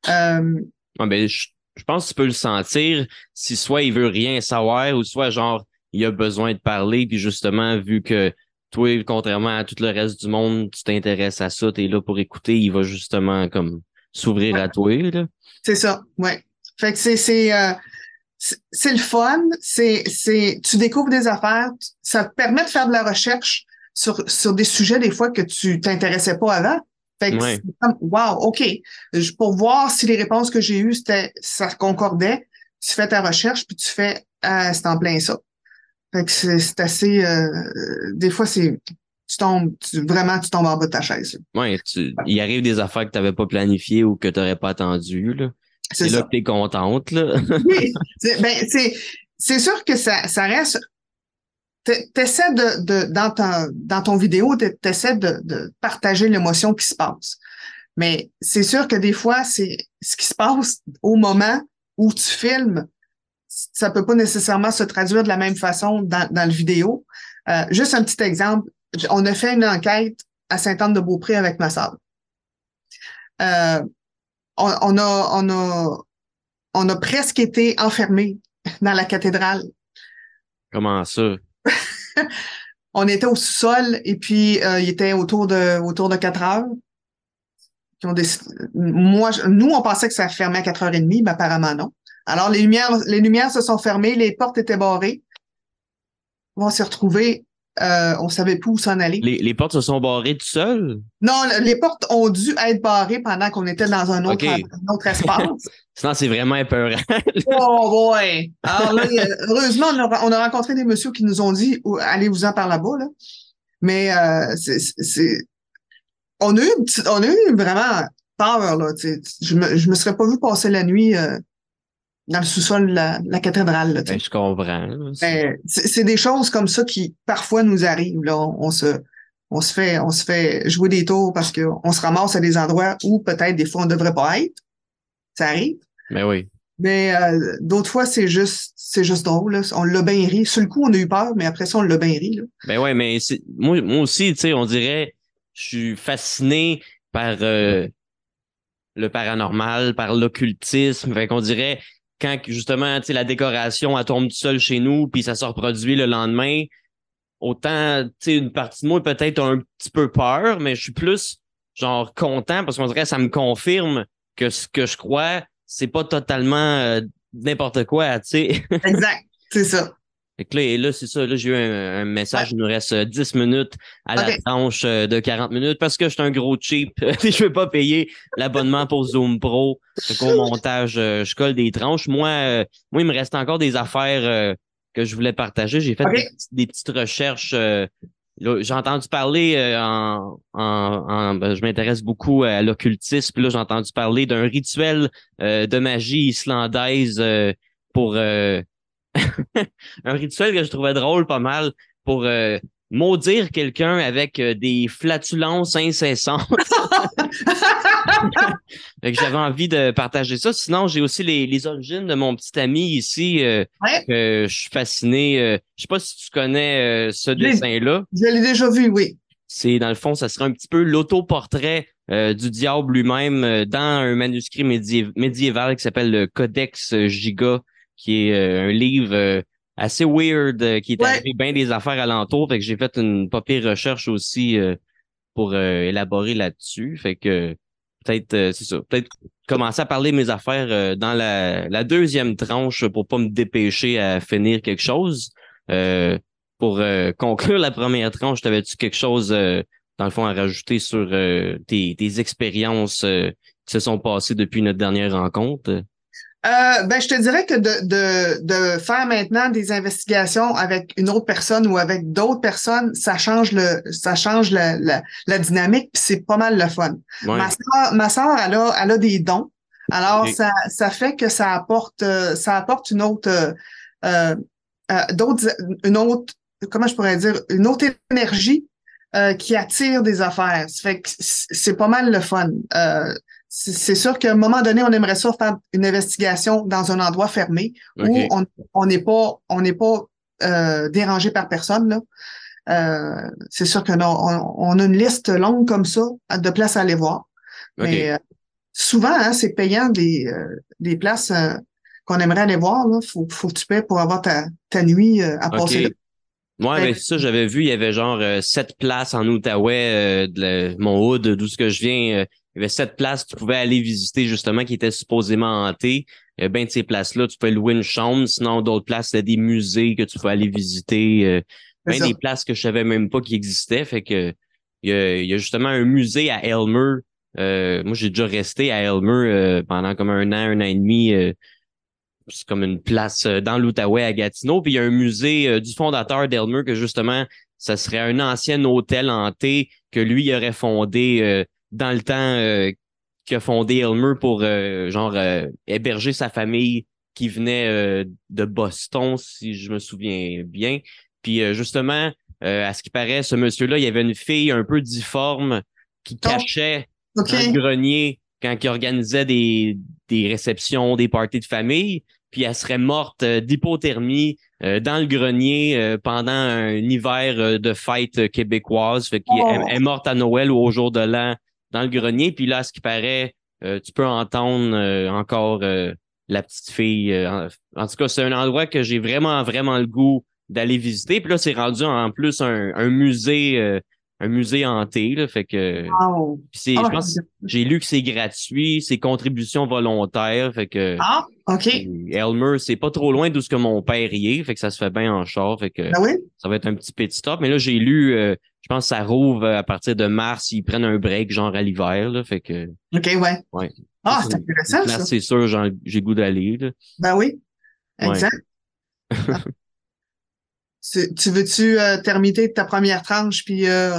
Euh, Ouais, ben, je, je pense que tu peux le sentir si soit il veut rien savoir ou soit genre il a besoin de parler puis justement vu que toi contrairement à tout le reste du monde tu t'intéresses à ça t'es là pour écouter il va justement comme s'ouvrir Ouais. à toi C'est ça, ouais. Fait que c'est c'est euh, c'est c'est le fun, c'est c'est tu découvres des affaires, tu- ça te permet de faire de la recherche sur sur des sujets des fois que tu t'intéressais pas avant. Fait que Ouais. comme wow, OK, Je- pour voir si les réponses que j'ai eues c'était ça concordait, tu fais ta recherche puis tu fais ah, c'est en plein ça. Fait que c'est c'est assez euh, des fois c'est tu tombes tu, vraiment tu tombes en bas de ta chaise. ouais tu, il arrive des affaires que t'avais pas planifiées ou que t'aurais pas attendu là C'est là que t'es contente là Oui, c'est- ben, c'est, c'est sûr que ça, ça reste. T'essaies de, de, dans ton, dans ton vidéo, t'essaies de, de partager l'émotion qui se passe. Mais c'est sûr que des fois, c'est ce qui se passe au moment où tu filmes, ça peut pas nécessairement se traduire de la même façon dans, dans le vidéo. Euh, juste un petit exemple. On a fait une enquête à Sainte-Anne-de-Beaupré avec ma sœur. Euh, on, on a, on a, on a presque été enfermés dans la cathédrale. comment ça? On était au sous-sol et puis euh, il était autour de autour de 4 heures. Puis on décide- moi, je- nous, on pensait que ça fermait à 4h30, mais apparemment non. Alors, les lumières, les lumières se sont fermées, les portes étaient barrées. On s'est retrouvés, euh, on savait plus où s'en aller. les, les portes se sont barrées tout seules Non, le- les portes ont dû être barrées pendant qu'on était dans un autre, un autre espace. sinon c'est vraiment épeurant Oh boy! Alors là, heureusement, on a, on a rencontré des messieurs qui nous ont dit Ou- allez-vous-en par là-bas, là. Mais euh, c'est, on a eu on a eu vraiment peur, là. Je me, je me serais pas vu passer la nuit euh, dans le sous-sol de la, la cathédrale. Là, ben, je comprends là. C'est- des choses comme ça qui parfois nous arrivent. Là. On, on se on se fait on se fait jouer des tours parce qu'on se ramasse à des endroits où peut-être des fois on devrait pas être. Ça arrive. ben oui Mais euh, d'autres fois, c'est juste c'est juste drôle. Là. On l'a bien ri. Sur le coup, on a eu peur, mais après ça, on l'a bien ri. Là. Ben ouais, mais c'est moi, moi aussi, tu sais, on dirait, je suis fasciné par euh, le paranormal, par l'occultisme. Fait qu'on dirait quand justement, tu sais, la décoration elle tombe seule chez nous, puis ça se reproduit le lendemain, autant, tu sais, une partie de moi peut-être un petit peu peur, mais je suis plus genre content parce qu'on dirait que ça me confirme que ce que je crois, c'est pas totalement euh, n'importe quoi, tu sais. Exact, c'est ça. Fait que là, et là c'est ça. Là, j'ai eu un, un message. Il nous reste euh, 10 minutes à la tranche euh, de 40 minutes parce que je suis un gros cheap. je veux pas payer l'abonnement pour Zoom Pro. Fait qu'au montage, euh, je colle des tranches. Moi, euh, moi, il me reste encore des affaires euh, que je voulais partager. J'ai fait des, petites- des petites recherches. euh, j'ai entendu parler euh, en, en, en- ben, je m'intéresse beaucoup à l'occultisme. Puis là, j'ai entendu parler d'un rituel euh, de magie islandaise euh, pour euh, un rituel que je trouvais drôle pas mal pour euh, maudire quelqu'un avec euh, des flatulences incessantes. J'avais envie de partager ça. Sinon, j'ai aussi les, les origines de mon petit ami ici. euh, Ouais. je suis fasciné. euh, je sais pas si tu connais euh, ce dessin-là. Je l'ai déjà vu, oui. C'est dans le fond, ça serait un petit peu l'autoportrait du diable lui-même dans un manuscrit médié- médiéval qui s'appelle le Codex Giga, qui est un livre assez weird, euh, qui est Ouais. arrivé bien des affaires alentour. Fait que j'ai fait une pas pire recherche aussi euh, pour euh, élaborer là-dessus. Fait que peut-être, euh, c'est ça, peut-être commencer à parler de mes affaires euh, dans la, la deuxième tranche pour pas me dépêcher à finir quelque chose. Euh, pour euh, conclure la première tranche, t'avais-tu quelque chose, euh, dans le fond, à rajouter sur euh, tes, tes expériences euh, qui se sont passées depuis notre dernière rencontre? Euh, ben, je te dirais que de, de, de faire maintenant des investigations avec une autre personne ou avec d'autres personnes, ça change le, ça change la, la, la dynamique, puis c'est pas mal le fun. Ouais. Ma sœur, ma sœur, elle a, elle a des dons. Alors, ça, ça fait que ça apporte, euh, ça apporte une autre, euh, euh, d'autres, une autre, comment je pourrais dire, une autre énergie euh, qui attire des affaires. Ça fait que c'est pas mal le fun. C'est sûr qu'à un moment donné, on aimerait ça faire une investigation dans un endroit fermé où on on n'est pas, on n'est pas euh, dérangé par personne là. Euh, c'est sûr que non, on, on a une liste longue comme ça de places à aller voir. Mais euh, souvent, hein, c'est payant des, des places qu'on aimerait aller voir. Là. Faut, faut que tu payes pour avoir ta, ta nuit à passer là. Ouais, ben c'est ça, j'avais vu, il y avait genre sept places en Outaouais, de la- mon hood, d'où ce que je viens. Il y avait sept places que tu pouvais aller visiter justement qui étaient supposément hantées. Euh, ben de ces places-là, tu pouvais louer une chambre. Sinon, d'autres places, c'était des musées que tu pouvais aller visiter. Euh, ben des places que je savais même pas qui existaient. Fait que il y a, il y a justement un musée à Elmer. Euh, moi, j'ai déjà resté à Elmer euh, pendant comme un an, un an et demi. euh, c'est comme une place euh, dans l'Outaouais à Gatineau. Puis il y a un musée du fondateur d'Elmer que justement, ça serait un ancien hôtel hanté que lui il aurait fondé euh, dans le temps euh, qu'il a fondé Elmer pour euh, genre euh, héberger sa famille qui venait euh, de Boston, si je me souviens bien. Puis euh, justement, euh, à ce qui paraît, ce monsieur-là, il y avait une fille un peu difforme qui Oh. cachait dans le grenier quand il organisait des, des réceptions, des parties de famille, puis elle serait morte d'hypothermie euh, dans le grenier euh, pendant un hiver euh, de fête québécoise. Fait qu'elle Oh. est morte à Noël ou au jour de l'an dans le grenier. Puis là, à ce qui paraît, euh, tu peux entendre euh, encore euh, la petite fille. en, en tout cas, c'est un endroit que j'ai vraiment, vraiment le goût d'aller visiter. Puis là, c'est rendu en plus un, un musée, un musée hanté. Là, fait que Wow. puis c'est, Ah, je pense, j'ai lu que c'est gratuit, c'est contribution volontaire, fait que Ah, OK. Elmer, c'est pas trop loin d'où ce que mon père y est, fait que ça se fait bien en char, fait que Ben oui? ça va être un petit petit stop. Mais là, j'ai lu, je pense que ça rouvre à partir de mars, ils prennent un break genre à l'hiver, là, fait que OK, ouais. Ouais. Ah, c'est intéressant, place, c'est sûr, j'en- j'ai goût d'aller. là. Ben oui. Ouais. Exact. Ah. Tu veux-tu euh, terminer ta première tranche puis euh,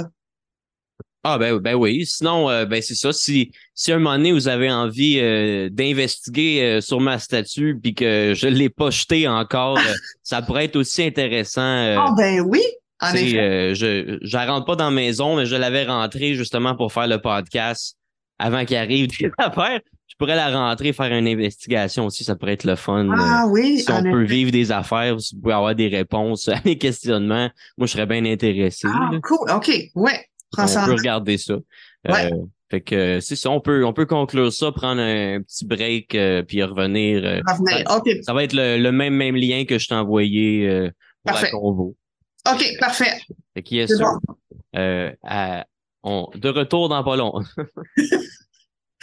Ah ben, ben oui. Sinon, euh, ben c'est ça. Si, si un moment donné vous avez envie euh, d'investiguer euh, sur ma statue puis que je l'ai pas jeté encore, euh, ça pourrait être aussi intéressant. euh, Ah ben oui, euh, je je la rentre pas dans la maison, mais je l'avais rentrée justement pour faire le podcast avant qu'il arrive des affaires. Je pourrais la rentrer, faire une investigation aussi, ça pourrait être le fun. euh, Ah oui, si on peut effet. vivre des affaires, si vous pouvez avoir des réponses à mes questionnements, moi je serais bien intéressé. Ah, là. cool. OK, ouais. Prends On ça peut regarder ça. Ouais. Euh, fait que c'est ça, on peut, on peut conclure ça, prendre un, petit break euh, puis revenir. Revenir. OK, ça va être le, le même même lien que je t'ai envoyé pour Parfait. la convo. OK, parfait. Bon. Euh, à- on- de retour dans pas long.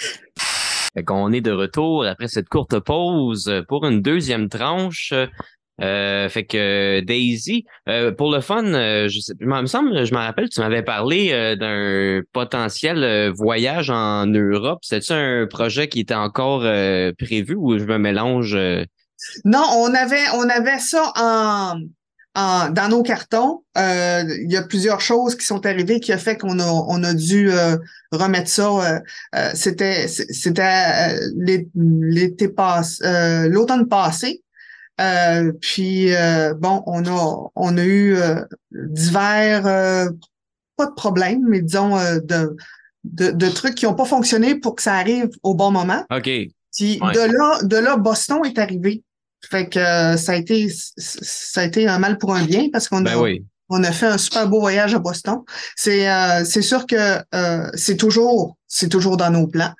fait qu'on est de retour après cette courte pause pour une deuxième tranche. Euh, fait que Daisy, euh, pour le fun, je sais, il me semble, je me rappelle, tu m'avais parlé d'un potentiel voyage en Europe. C'était un projet qui était encore prévu ou je me mélange? Non, on avait, on avait ça en, en, dans nos cartons. Euh, il y a plusieurs choses qui sont arrivées qui a fait qu'on a, on a dû euh, remettre ça. euh, euh, c'était, c'était euh, l'é- l'été passé, euh, l'automne passé. Euh, puis euh, bon, on a, on a eu euh, divers, euh, pas de problème, mais disons euh, de, de, de trucs qui n'ont pas fonctionné pour que ça arrive au bon moment. OK. Puis Ouais. de là, de là, Boston est arrivé. Fait que euh, ça a été ça a été un mal pour un bien parce qu'on Ben a oui. on a fait un super beau voyage à Boston. C'est euh, c'est sûr que euh, c'est toujours c'est toujours dans nos plans,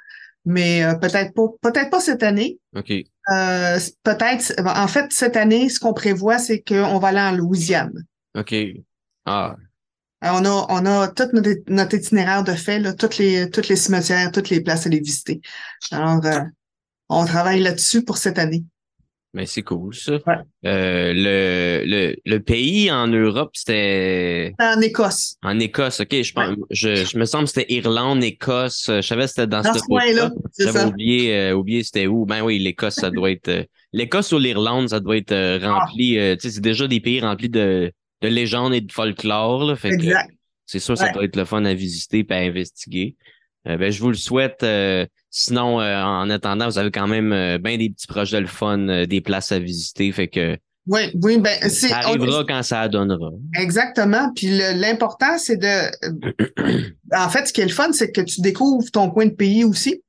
mais euh, peut-être pas peut-être pas cette année. OK. Euh, peut-être en fait cette année ce qu'on prévoit c'est qu'on va aller en Louisiane. OK. Ah, Euh, On a on a tout notre, notre itinéraire de fait là, toutes les toutes les cimetières, toutes les places à les visiter. Alors euh, on travaille là-dessus pour cette année. Mais c'est cool, ça. Ouais. Euh, le, le, le pays en Europe, c'était En Écosse. en Écosse. OK, je, pense, je, je me semble que c'était Irlande, Écosse. Je savais que c'était dans, Dans ce coin-là, J'avais oublié, euh, oublié c'était où. Ben oui, l'Écosse, ça doit être... euh, L'Écosse ou l'Irlande, ça doit être euh, rempli... euh, tu sais, c'est déjà des pays remplis de, de légendes et de folklore. Là, fait Exact. c'est sûr, ça doit être le fun à visiter et à investiguer. Euh, ben, je vous le souhaite. euh, sinon, euh, en attendant, vous avez quand même bien des petits projets le fun, des places à visiter. Fait que Oui, oui, ben c'est ça on- arrivera quand ça donnera. exactement. Puis l'important, c'est de en fait, ce qui est le fun, c'est que tu découvres ton coin de pays aussi.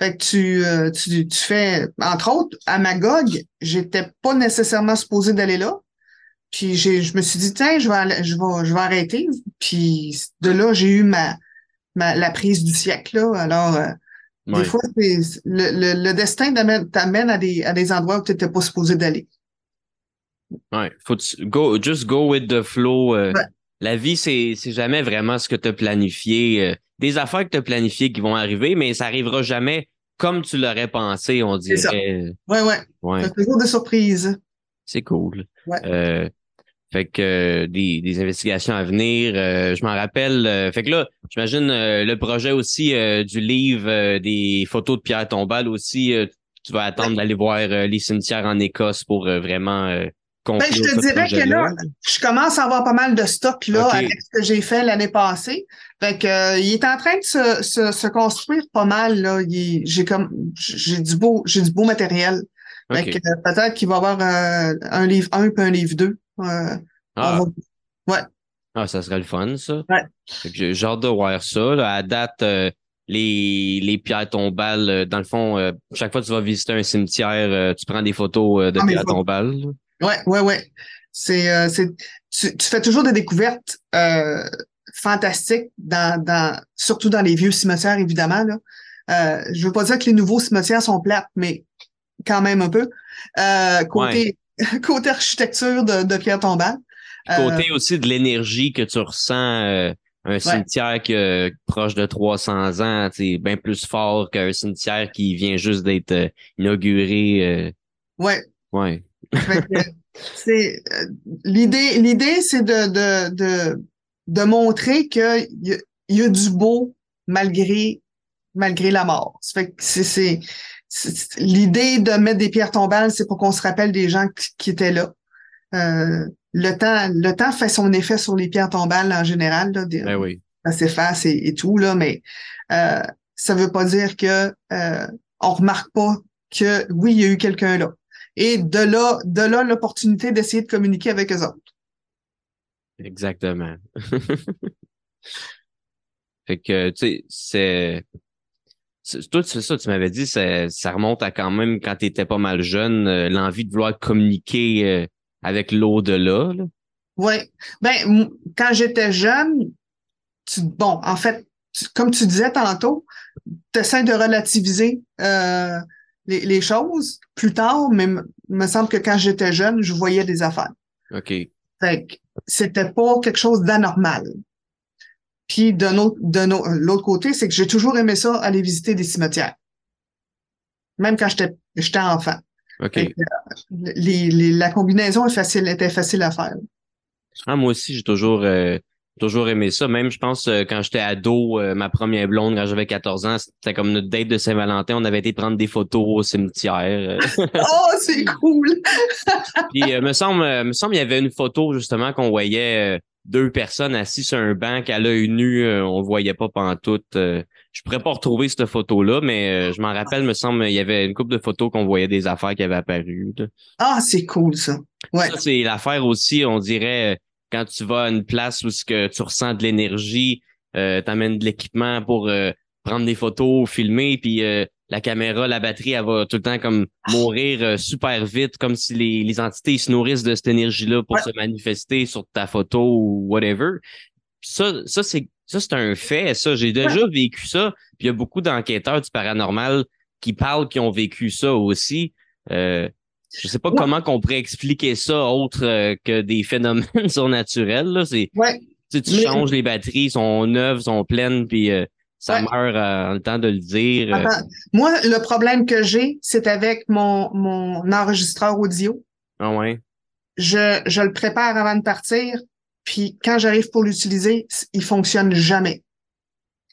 Fait que tu, tu, tu fais, entre autres, à Magog, j'étais pas nécessairement supposé d'aller là. Puis je me suis dit, tiens, je vais, aller- je vais, je vais arrêter. Puis de là, j'ai eu ma, ma, la prise du siècle, là. Alors, euh, Ouais. des fois, le, le, le destin t'amène, à des, à des endroits où tu n'étais pas supposé d'aller. Ouais, faut go, just go with the flow. euh, Ouais. La vie, c'est, jamais vraiment ce que tu as planifié. euh, des affaires que tu as planifiées qui vont arriver, mais ça arrivera jamais comme tu l'aurais pensé, on C'est ça. dirait. Ouais, ouais. Ouais, toujours des surprises. c'est cool. Ouais. Euh, fait que euh, des, des investigations à venir. euh, je m'en rappelle. euh, fait que là, j'imagine euh, le projet aussi euh, du livre euh, des photos de Pierre Tombal aussi. euh, tu vas attendre d'aller voir euh, les cimetières en Écosse pour euh, vraiment euh, Ben, conclure je te dirais que là, je commence à avoir pas mal de stock là avec ce que j'ai fait l'année passée. Fait que euh, il est en train de se, se, se construire pas mal là. J'ai comme j'ai du beau j'ai du beau matériel. Fait que peut-être qu'il va y avoir euh, un livre 1 puis un livre 2. Euh, Ah, va- ah, ça serait le fun, ça. Ouais. J'ai hâte de voir ça. là. À date, euh, les, les pierres tombales, euh, dans le fond, euh, chaque fois que tu vas visiter un cimetière, tu prends des photos de Ah, pierres tombales. Ouais, ouais, ouais. C'est, euh, c'est, tu, tu fais toujours des découvertes euh, fantastiques dans, dans, surtout dans les vieux cimetières, évidemment. Là. Euh, je veux pas dire que les nouveaux cimetières sont plates, mais quand même un peu. Euh, côté, côté architecture de, de Pierre Tombal. Euh, Côté aussi de l'énergie que tu ressens, euh, un cimetière qui est proche de 300 ans, c'est bien plus fort qu'un cimetière qui vient juste d'être euh, inauguré. euh, ouais. ouais. C'est euh, l'idée l'idée c'est de de de de montrer que il y, y a du beau malgré malgré la mort. Ça fait que c'est c'est c'est- l'idée de mettre des pierres tombales, c'est pour qu'on se rappelle des gens qui, qui étaient là. Euh, le temps le temps fait son effet sur les pierres tombales en général là, des- Ben oui. ça s'efface et, et tout là, mais euh, ça veut pas dire que euh, on remarque pas que oui il y a eu quelqu'un là. Et de là, de là l'opportunité d'essayer de communiquer avec eux autres. Exactement. fait que, tu sais, c'est... Toi, c'est ça, tu m'avais dit, ça, ça remonte à quand même quand tu étais pas mal jeune, euh, l'envie de vouloir communiquer euh, avec l'au-delà. là. Ouais. Ben, quand j'étais jeune, tu, bon, en fait, tu- comme tu disais tantôt, tu essaies de relativiser euh, les, les choses plus tard, mais il me semble que quand j'étais jeune, je voyais des affaires. OK. Fait que c'était pas quelque chose d'anormal. Puis de l'autre de no- l'autre côté, c'est que j'ai toujours aimé ça, aller visiter des cimetières. Même quand j'étais enfant. Euh, les, les- la combinaison est facile, était facile à faire. Ah, moi aussi, j'ai toujours, euh, toujours aimé ça. Même, je pense, euh, quand j'étais ado, euh, ma première blonde, quand j'avais 14 ans, c'était comme notre date de Saint-Valentin. On avait été prendre des photos au cimetière. euh. Oh, c'est cool! Puis, euh, me semble, euh, me semble, il y avait une photo, justement, qu'on voyait euh, deux personnes assises sur un banc à l'œil nu. euh, on le voyait pas pantoute. Euh, je pourrais pas retrouver cette photo-là, mais euh, je m'en rappelle, me semble, il y avait une couple de photos qu'on voyait des affaires qui avaient apparu. là. Ah, c'est cool, ça. Ouais. Ça, c'est l'affaire aussi, on dirait, euh, quand tu vas à une place où ce que tu ressens de l'énergie, euh, t'amènes de l'équipement pour euh, prendre des photos, filmer, puis euh, la caméra, la batterie, elle va tout le temps comme mourir euh, super vite, comme si les, les entités se nourrissent de cette énergie-là pour Ouais. se manifester sur ta photo ou whatever. Ça, ça c'est ça, c'est un fait, ça. J'ai déjà vécu ça. Puis il y a beaucoup d'enquêteurs du paranormal qui parlent qui ont vécu ça aussi. Euh, je sais pas Ouais. comment qu'on pourrait expliquer ça autre euh, que des phénomènes surnaturels. Là. C'est, tu, sais, tu Mais- changes les batteries, sont neuves, sont pleines, puis euh, ça Ouais. meurt euh, en le temps de le dire. Euh, Attends. Moi, le problème que j'ai, c'est avec mon, mon enregistreur audio. ah ouais. Je, je le prépare avant de partir, puis quand j'arrive pour l'utiliser, il fonctionne jamais.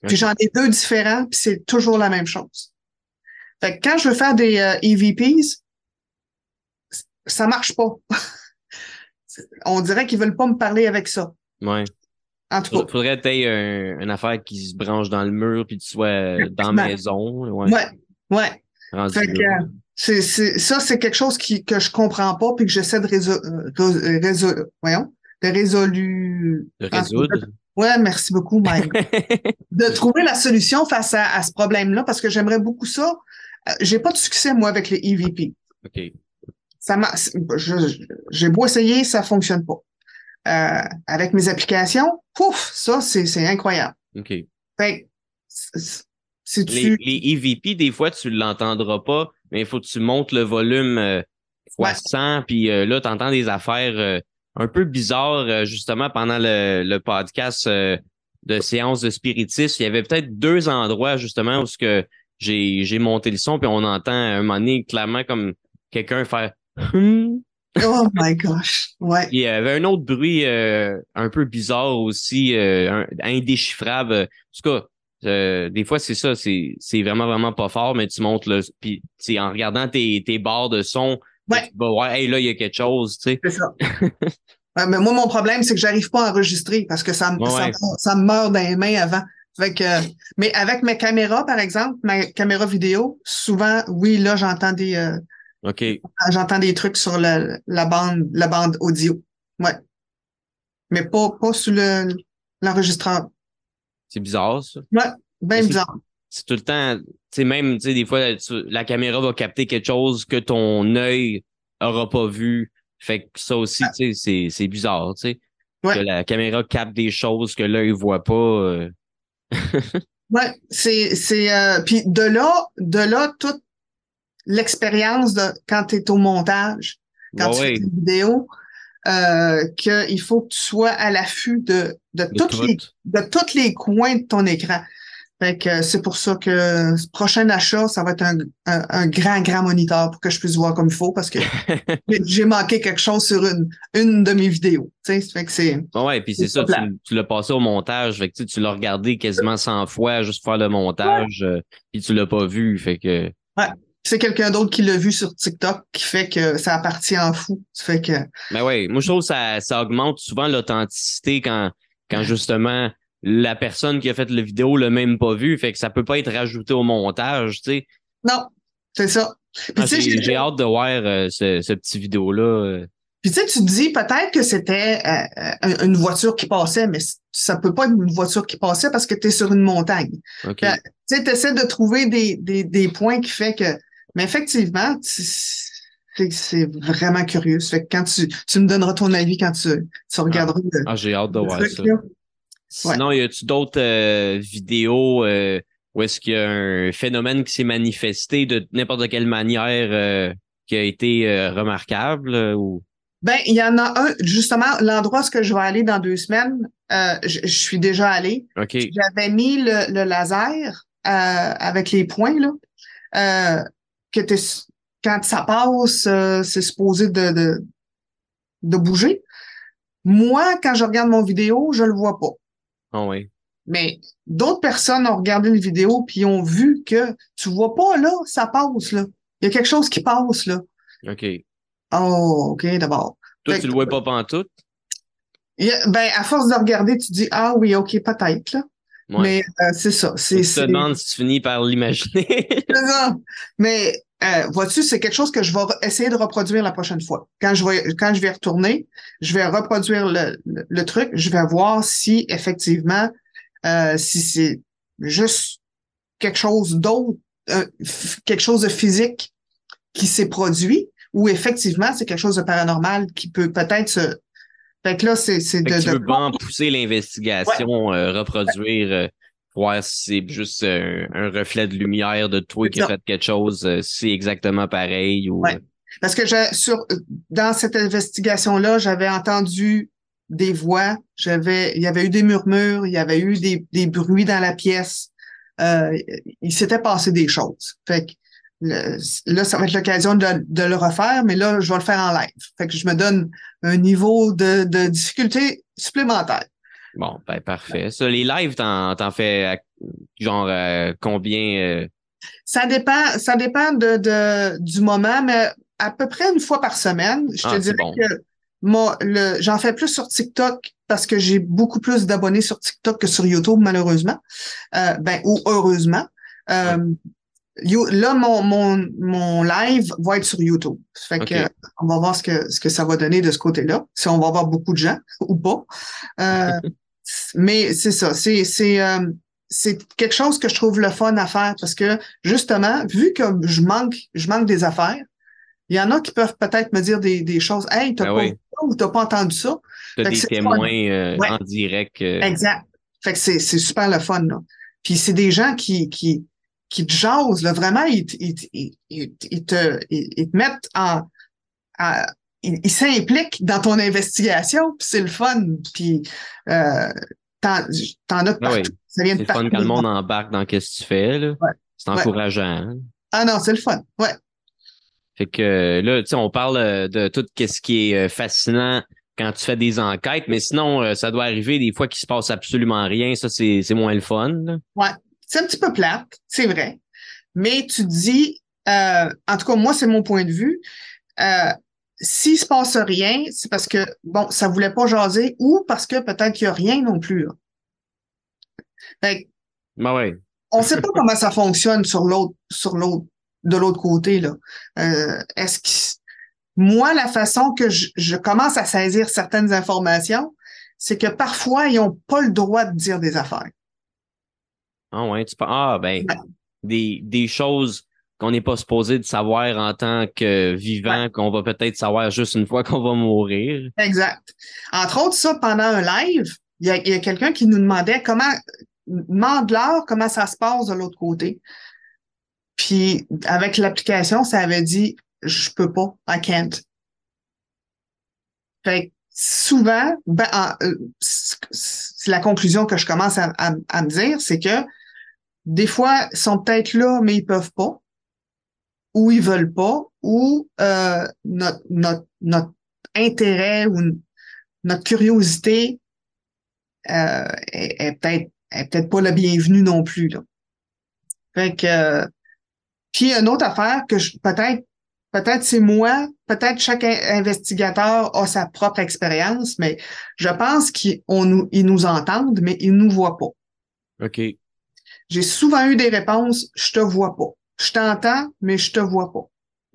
Puis j'en ai deux différents, puis c'est toujours la même chose. Fait que quand je veux faire des euh, EVPs, ça marche pas. On dirait qu'ils veulent pas me parler avec ça. Ouais. En tout Faudrait, cas, faudrait que t'aies un, une affaire qui se branche dans le mur puis que tu sois euh, dans la maison. Ouais. ouais, ouais. rendu Fait que, là. euh, ça, c'est quelque chose qui, que je comprends pas puis que j'essaie de résoudre, résol, voyons, de résolu. De résoudre. Ouais, merci beaucoup, Mike. de trouver la solution face à, à ce problème-là parce que j'aimerais beaucoup ça. Euh, J'ai pas de succès, moi, avec les EVP. OK. Ça j'ai beau essayer, ça fonctionne pas. Euh, avec mes applications, pouf, ça, c'est, incroyable. OK. Fait si Les, tu, les EVP, des fois, tu l'entendras pas, mais il faut que tu montes le volume euh, fois Ouais. 100, puis euh, là, tu entends des affaires euh, un peu bizarres, justement, pendant le, le podcast de séance de spiritisme. Il y avait peut-être deux endroits, justement, où ce que j'ai, j'ai monté le son, puis on entend à un moment donné, clairement, comme quelqu'un faire Hum oh my gosh, ouais. Puis il y avait un autre bruit euh, un peu bizarre aussi, euh, indéchiffrable. En tout cas, euh, des fois, c'est ça, c'est vraiment, vraiment pas fort, mais tu montes le. Puis en regardant tes, tes barres de son, Ouais. tu vas voir, hey, là, il y a quelque chose, tu sais. C'est ça. Ouais, mais moi, mon problème, c'est que j'arrive pas à enregistrer parce que ça, me- Ouais, ça, ouais. me- ça me meurt dans les mains avant. Fait que, mais avec mes caméras, par exemple, ma caméra vidéo, souvent, oui, là, j'entends des, euh, OK. j'entends des trucs sur la, la bande, la bande audio. Ouais. Mais pas, pas sur le, l'enregistreur. C'est bizarre, ça. Ouais. Ben C'est- bizarre. C'est tout le temps. Tu sais, même, tu sais, des fois, la caméra va capter quelque chose que ton œil aura pas vu. Fait que ça aussi, tu sais, c'est- c'est bizarre, tu sais. Ouais. Que la caméra capte des choses que l'œil voit pas. euh. Ouais, c'est c'est euh, puis de là de là toute l'expérience de quand tu es au montage, quand Ouais, tu ouais. fais une vidéo euh, qu'il faut que tu sois à l'affût de de, De toutes tout. les de tous les coins de ton écran. Fait que c'est pour ça que ce prochain achat, ça va être un, un, un grand, grand moniteur pour que je puisse voir comme il faut parce que j'ai- manqué quelque chose sur une, une de mes vidéos. Tu sais, fait que c'est. Ouais, ouais, puis c'est ça, tu, tu l'as passé au montage, fait que tu l'as regardé quasiment 100 fois juste pour faire le montage, euh, puis tu l'as pas vu, fait que C'est quelqu'un d'autre qui l'a vu sur TikTok qui fait que ça appartient en fou. Fait que Mais ouais, moi je trouve que ça, ça augmente souvent l'authenticité quand, quand justement la personne qui a fait la vidéo l'a même pas vu, fait que ça peut pas être rajouté au montage, tu sais. non, c'est ça. Ah, J'ai hâte de voir euh, ce, ce petit vidéo-là. euh. puis tu sais, tu te dis peut-être que c'était euh, une voiture qui passait, mais ça peut pas être une voiture qui passait parce que tu es sur une montagne. Ben, tu essaies de trouver des, des, des points qui fait que. Mais effectivement, c'est vraiment curieux. Ça fait que quand tu, tu me donneras ton avis quand tu, tu regarderas le, Ah, j'ai hâte de voir ça. là. Sinon, y a-tu d'autres euh, vidéos euh, où est-ce qu'il y a un phénomène qui s'est manifesté de n'importe quelle manière euh, qui a été remarquable ou? Ben, il y en a un, justement, l'endroit où je vais aller dans deux semaines, euh, je suis déjà allée. OK. J'avais mis le, le laser euh, avec les points, là, euh, que t'es- quand ça passe, euh, c'est supposé de, de, de bouger. Moi, quand je regarde mon vidéo, je le vois pas. Ah oui. Mais d'autres personnes ont regardé une vidéo puis ont vu que tu vois pas là, ça passe là. Il y a quelque chose qui passe là. OK. Oh, OK, d'abord. Toi, Fait tu le vois pas pantoute? A- Ben, à force de regarder, tu dis Ah oui, OK, peut-être là. Ouais. Mais euh, c'est ça. C'est tu te demandes si tu finis par l'imaginer. ça. Mais euh, vois-tu, c'est quelque chose que je vais essayer de reproduire la prochaine fois. Quand je vais quand je vais retourner, je vais reproduire le, le, le truc, je vais voir si effectivement euh, si c'est juste quelque chose d'autre, euh, quelque chose de physique qui s'est produit, ou effectivement c'est quelque chose de paranormal qui peut peut-être se. Fait que là, c'est de, que tu de- veux vraiment pousser l'investigation, euh, reproduire, euh, voir si c'est juste euh, un reflet de lumière de toi qui a fait quelque chose, euh, si c'est exactement pareil ou. Ouais. Parce que je, sur, dans cette investigation-là, j'avais entendu des voix, j'avais, il y avait eu des murmures, il y avait eu des, des bruits dans la pièce. Euh, il s'était passé des choses. Fait que le- là, ça va être l'occasion de, de le refaire, mais là, je vais le faire en live. Fait que je me donne un niveau de, de difficulté supplémentaire. Bon, ben parfait. Ça, les lives, t'en, t'en fais à- genre euh, combien euh, Ça dépend, ça dépend de, de, du moment, mais à peu près une fois par semaine. Je te Ah, dirais bon. que moi, le, j'en fais plus sur TikTok parce que j'ai beaucoup plus d'abonnés sur TikTok que sur YouTube, malheureusement. Euh, ben, ou heureusement. Euh, you- là, mon, mon, mon live va être sur YouTube. Fait que on va voir ce que, ce que ça va donner de ce côté-là, si on va avoir beaucoup de gens ou pas. Euh, mais c'est ça, c'est, c'est, euh, c'est quelque chose que je trouve le fun à faire parce que justement, vu que je manque, je manque des affaires, il y en a qui peuvent peut-être me dire des, des choses. Hey, t'as Ben pas oui. vu ça ou t'as pas entendu ça? t'as des témoins euh, Ouais. en direct? euh, Exact. Fait que c'est, c'est super le fun, là. Puis c'est des gens qui, qui, qui te jasent, là. Vraiment, ils, te- ils, ils, ils, te, te mettent en, en- ils s'impliquent dans ton investigation, puis c'est le fun. Puis euh, t'en, as de Ah oui. partout. Ça vient C'est de le fun quand le monde embarque dans ce que tu fais. Là. Ouais. C'est Ouais. encourageant. hein. Ah non, c'est le fun. Ouais. Fait que là, tu sais, on parle euh, de tout ce qui est euh, fascinant quand tu fais des enquêtes, mais sinon, ça doit arriver des fois qu'il se passe absolument rien. Ça, c'est c'est moins le fun. là. Ouais. C'est un petit peu plate, c'est vrai. Mais tu te dis, euh, en tout cas, moi, c'est mon point de vue. Euh, s'il se passe rien, c'est parce que, bon, ça voulait pas jaser ou parce que peut-être qu'il y a rien non plus. là. Fait que, Ben ouais. on sait pas comment ça fonctionne sur l'autre, sur l'autre, de l'autre côté, là. Euh, est-ce que, moi, la façon que je, je commence à saisir certaines informations, c'est que parfois, ils ont pas le droit de dire des affaires. Ah ouais, tu. Ah ben, des, des choses qu'on n'est pas supposé de savoir en tant que vivant, qu'on va peut-être savoir juste une fois qu'on va mourir. Exact. Entre autres, ça, pendant un live, il y a, il y a quelqu'un qui nous demandait comment, demande-leur comment ça se passe de l'autre côté. Puis, avec l'application, ça avait dit, je peux pas, I can't. Fait que souvent, ben, en- euh, c'est la conclusion que je commence à, à- à me dire, c'est que des fois, ils sont peut-être là, mais ils peuvent pas, ou ils veulent pas, ou euh, notre, notre, notre intérêt ou notre curiosité euh, est, peut-être peut-être pas la bienvenue non plus. Là. Fait que euh, puis une autre affaire que je peut-être peut-être c'est moi, peut-être chaque in- investigateur a sa propre expérience, mais je pense qu'ils nous ils nous entendent, mais ils nous voient pas. OK. J'ai souvent eu des réponses, je te vois pas. Je t'entends, mais je te vois pas.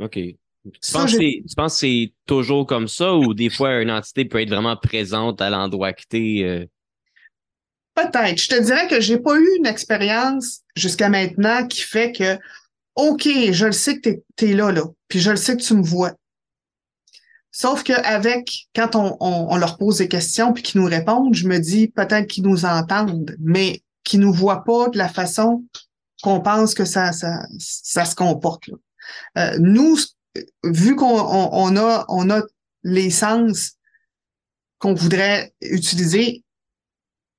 OK. Tu Ça, penses, que c'est- tu penses que c'est toujours comme ça ou des fois une entité peut être vraiment présente à l'endroit que t'es? euh? Peut-être. Je te dirais que j'ai pas eu une expérience jusqu'à maintenant qui fait que, OK, je le sais que tu es, là, là, puis je le sais que tu me vois. Sauf qu'avec, quand on, on, on leur pose des questions puis qu'ils nous répondent, je me dis peut-être qu'ils nous entendent, mais qu'ils nous voient pas de la façon qu'on pense que ça, ça, ça se comporte. là. Euh, nous, vu qu'on on, on a, on a les sens qu'on voudrait utiliser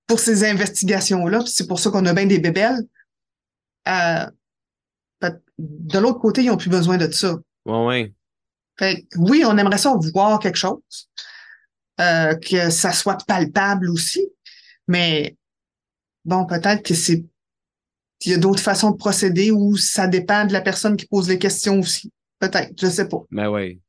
pour ces investigations-là. C'est pour ça qu'on a bien des bébelles. Euh, de l'autre côté, ils n'ont plus besoin de ça. Ouais, ouais. Fait oui, on aimerait ça voir quelque chose, euh, que ça soit palpable aussi, mais bon, peut-être que c'est qu'il y a d'autres façons de procéder ou ça dépend de la personne qui pose les questions aussi. Peut-être, je sais pas. Ben oui.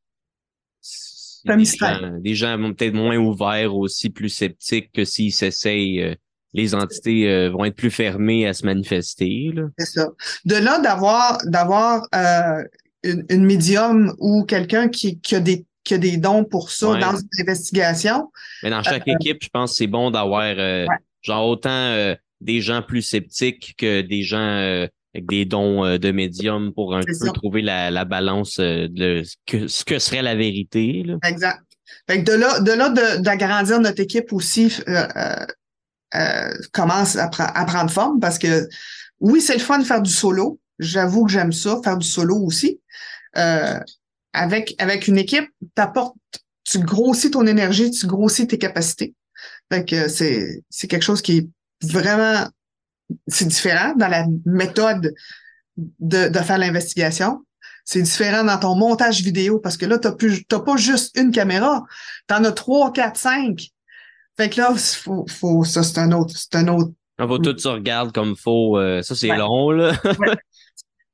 Des gens, des gens vont peut-être moins ouverts aussi, plus sceptiques que s'ils s'essayent. euh, les entités euh, vont être plus fermées à se manifester. C'est ça. De là d'avoir d'avoir euh, une, une médium ou quelqu'un qui, qui a des qui a des dons pour ça Ouais. dans une investigation. Mais dans chaque équipe, je pense que c'est bon d'avoir Ouais. genre autant des gens plus sceptiques que des gens euh, avec des dons euh, de médium pour un peu ça. trouver la, la balance euh, de ce que, ce que serait la vérité. Là. Exact. Fait que de là, de là de- d'agrandir notre équipe aussi euh, commence à, pre- à prendre forme parce que oui, c'est le fun de faire du solo. J'avoue que j'aime ça, faire du solo aussi. Euh, avec, avec une équipe, t'apportes, tu grossis ton énergie, tu grossis tes capacités. Fait que c'est, c'est quelque chose qui est vraiment, c'est différent dans la méthode de, de faire l'investigation. C'est différent dans ton montage vidéo parce que là, t'as plus, t'as pas juste une caméra. T'en as trois, quatre, cinq. Fait que là, faut, faut, ça, c'est un autre, c'est un autre. On va tout se regarde comme faut. euh, ça, c'est. Ouais. long, là.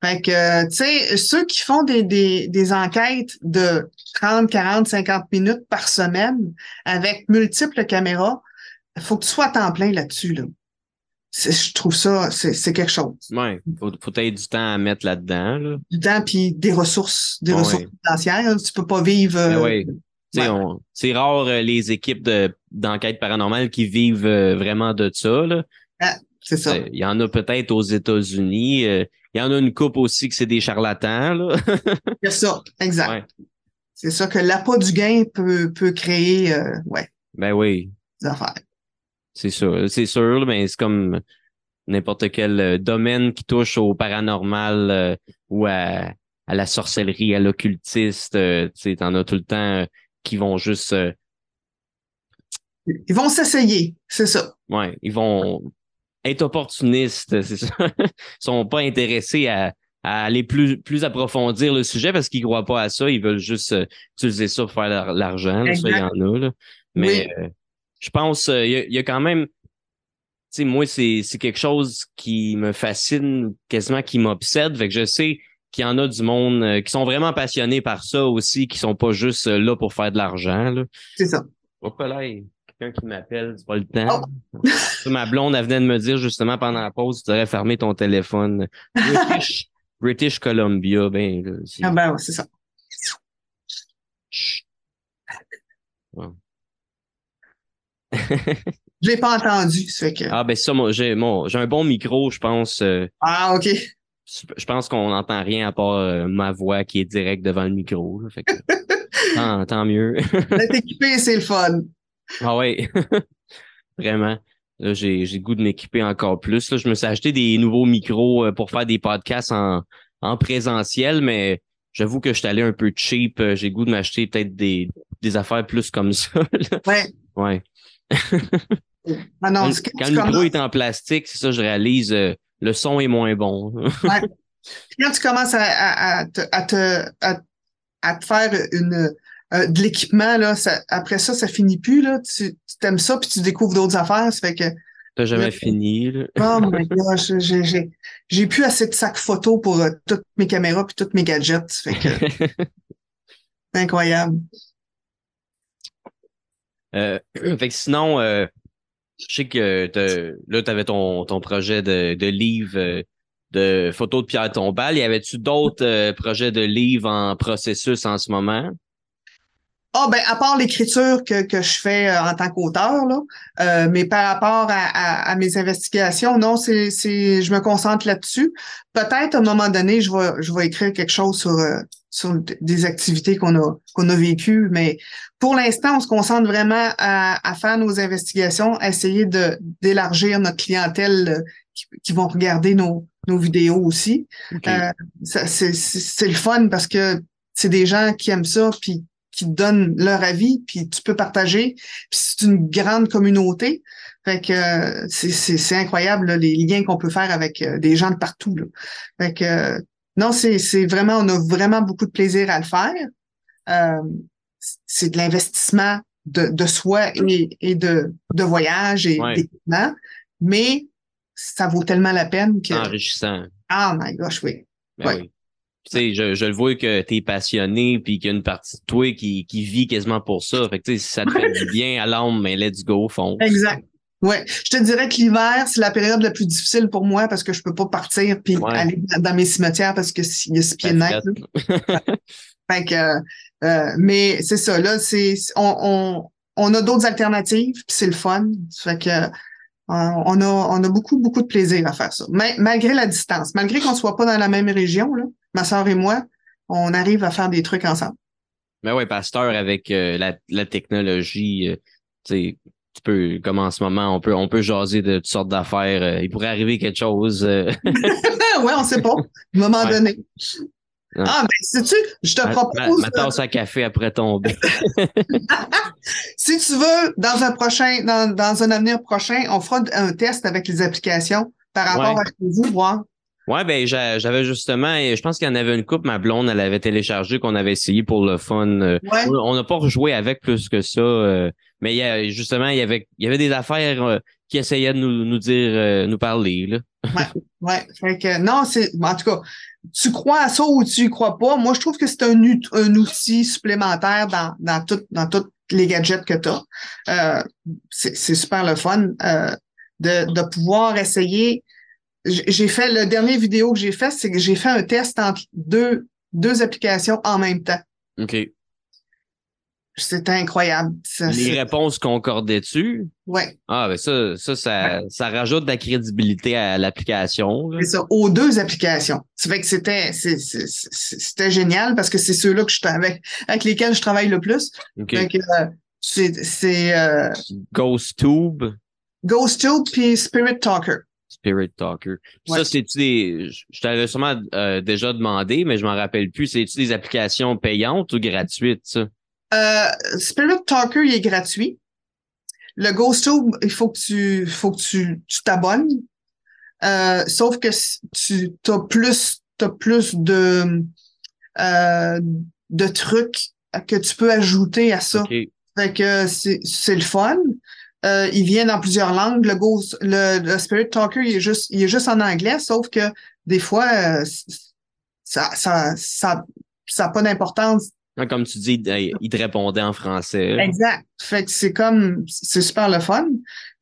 Fait que, tu sais, ceux qui font des, des, des enquêtes de 30, 40, 50 minutes par semaine avec multiples caméras, faut que tu sois à temps plein là-dessus, là. Je trouve ça, c'est quelque chose. ouais. Faut, faut peut-être du temps à mettre là-dedans. Là. Du temps puis des ressources, des Ouais. ressources financières. hein. Tu peux pas vivre. Mais euh, ouais. Tu sais, ouais. on- C'est rare euh, les équipes de d'enquête paranormale qui vivent euh, vraiment de ça. Là. C'est ça. Euh, Il y en a peut-être aux États-Unis. euh, Il y en a une coupe aussi que c'est des charlatans. Là. C'est ça, exact. C'est ça que l'appât du gain peut, peut créer, euh, ouais, Ben oui, des affaires. C'est sûr. C'est sûr, mais c'est comme n'importe quel euh, domaine qui touche au paranormal euh, ou à, à la sorcellerie, à l'occultiste. euh, tu sais, t'en as tout le temps euh, qui vont juste... Ils vont s'essayer, c'est ça. Ouais, ils vont être opportunistes, c'est ça. Ils sont pas intéressés à, à aller plus, plus approfondir le sujet parce qu'ils croient pas à ça. Ils veulent juste utiliser ça pour faire l'argent. Ça, il y en a, là. Mais je pense, euh, il y, y a quand même, tu sais, moi, c'est, c'est quelque chose qui me fascine, quasiment qui m'obsède. Fait que je sais qu'il y en a du monde euh, qui sont vraiment passionnés par ça aussi, qui sont pas juste euh, là pour faire de l'argent, là. C'est ça. Hop là, il y a quelqu'un qui m'appelle, c'est pas le temps. Ça, Ma blonde, elle venait de me dire justement pendant la pause, tu devrais fermer ton téléphone. British, British Columbia, ben, là, Ah ben, ouais, c'est ça. Chut. Je l'ai pas entendu, ça fait que. Ah, ben ça, moi, j'ai, mon, j'ai un bon micro, je pense. euh, Ah, OK. je pense qu'on n'entend rien à part euh, ma voix qui est directe devant le micro. là. fait que, tant, tant mieux. D'être équipé, c'est le fun. Ah ouais, vraiment. Là, j'ai, j'ai le goût de m'équiper encore plus. Là, je me suis acheté des nouveaux micros euh, pour faire des podcasts en, en présentiel, mais j'avoue que je suis allé un peu cheap. J'ai le goût de m'acheter peut-être des, des affaires plus comme ça. là. Ouais. Ouais. Ah non, Quand, le micro est en plastique, c'est ça, je réalise, euh, le son est moins bon. quand tu commences à, à, à te, à, te, à, à te faire une, euh, de l'équipement, là, ça, après ça, ça finit plus. Là. Tu, tu t'aimes ça, puis tu découvres d'autres affaires. Ça fait que, T'as jamais fini. là. oh my gosh, j'ai, plus assez de sacs photo pour euh, toutes mes caméras puis tous mes gadgets. Fait que, c'est incroyable. Euh, fait que sinon, euh, je sais que là, tu avais ton, ton projet de, de livre euh, de photos de Pierre Tombal. Y avait-tu d'autres euh, projets de livres en processus en ce moment? Ah ben à part l'écriture que, que je fais euh, en tant qu'auteur là, euh, mais par rapport à, à, à mes investigations, non, c'est je me concentre là-dessus. Peut-être à un moment donné, je vais je vais écrire quelque chose sur euh, sur des activités qu'on a qu'on a vécues, mais pour l'instant, on se concentre vraiment à, à faire nos investigations, à essayer de d'élargir notre clientèle euh, qui, qui vont regarder nos nos vidéos aussi. Ok. Euh, c'est le fun parce que c'est des gens qui aiment ça puis qui donnent leur avis, puis tu peux partager. Puis c'est une grande communauté. Fait que euh, c'est, incroyable là, les liens qu'on peut faire avec euh, des gens de partout. Là. Fait que non, c'est, c'est vraiment, on a vraiment beaucoup de plaisir à le faire. Euh, c'est de l'investissement de, de soi et, et de, de voyage et Ouais. d'équipement, mais ça vaut tellement la peine que. Enrichissant. Ah my gosh, oui. Ben Ouais. oui. Tu sais, je, je le vois que t'es passionné puis qu'il y a une partie de toi qui, qui vit quasiment pour ça. Fait que tu sais, si ça te fait du bien à l'âme, mais let's go, fond. Exact. Ouais, je te dirais que l'hiver, c'est la période la plus difficile pour moi parce que je peux pas partir puis Ouais. aller dans mes cimetières parce que s'il y a six pieds de neige. Fait que, euh, mais c'est ça, là, c'est, on, on, on a d'autres alternatives, puis c'est le fun. Fait que, euh, on a, on a beaucoup, beaucoup de plaisir à faire ça. Mais, malgré la distance, malgré qu'on soit pas dans la même région, là, ma sœur et moi, on arrive à faire des trucs ensemble. Mais ouais, pasteur, avec euh, la, la technologie, euh, tu peux, comme en ce moment, on peut, on peut jaser de toutes sortes d'affaires. euh, il pourrait arriver quelque chose. euh, ouais, on sait pas. À un moment Ouais. donné. Ah, ben, sais-tu, je te ma, propose. ma tasse à café après tomber. Si tu veux, dans un prochain, dans, dans un avenir prochain, on fera un test avec les applications par rapport Ouais. à chez vous, voir. Ouais, ben j'a- j'avais justement, et je pense qu'il y en avait une coupe, ma blonde, elle avait téléchargé qu'on avait essayé pour le fun. euh, Ouais. on- n'a pas rejoué avec plus que ça, mais il y a, justement, il y avait, il y avait des affaires euh, qui essayaient de nous, nous dire, euh, nous parler. Là. Ouais. Fait que, non, c'est, en tout cas, tu crois à ça ou tu y crois pas. Moi, je trouve que c'est un, un outil supplémentaire dans, dans tout, dans tous les gadgets que tu as. c'est, c'est super le fun, euh, de, de pouvoir essayer. J'ai fait, le dernier vidéo que j'ai fait, c'est que j'ai fait un test entre deux, deux applications en même temps. OK. C'était incroyable. Ça, Les réponses concordaient-tu? ouais. Ah, ben ça, ça, ça, ça rajoute de la crédibilité à l'application. C'est ça, aux deux applications. Ça fait que c'était, c'était génial parce que c'est ceux-là que je avec, avec lesquels je travaille le plus. OK. Fait que, euh, c'est, c'est euh, GhostTube, GhostTube puis Spirit Talker. Spirit Talker. Ouais. Ça, c'est-tu des. Je je t'avais sûrement euh, déjà demandé, mais je m'en rappelle plus. C'est-tu des applications payantes ou gratuites, ça? Euh, Spirit Talker, il est gratuit. Le GhostTube, il faut que tu, faut que tu, tu t'abonnes. Euh, sauf que tu as plus, t'as plus de, euh, de trucs que tu peux ajouter à ça. Fait que c'est c'est le fun. Euh, il vient dans plusieurs langues. Le, Ghost, le, le Spirit Talker, il est juste, il est juste en anglais, sauf que des fois, euh, ça, ça, ça, ça n'a pas d'importance. Ah, Comme tu dis, il te répondait en français. Exact. Fait que c'est comme, c'est super le fun.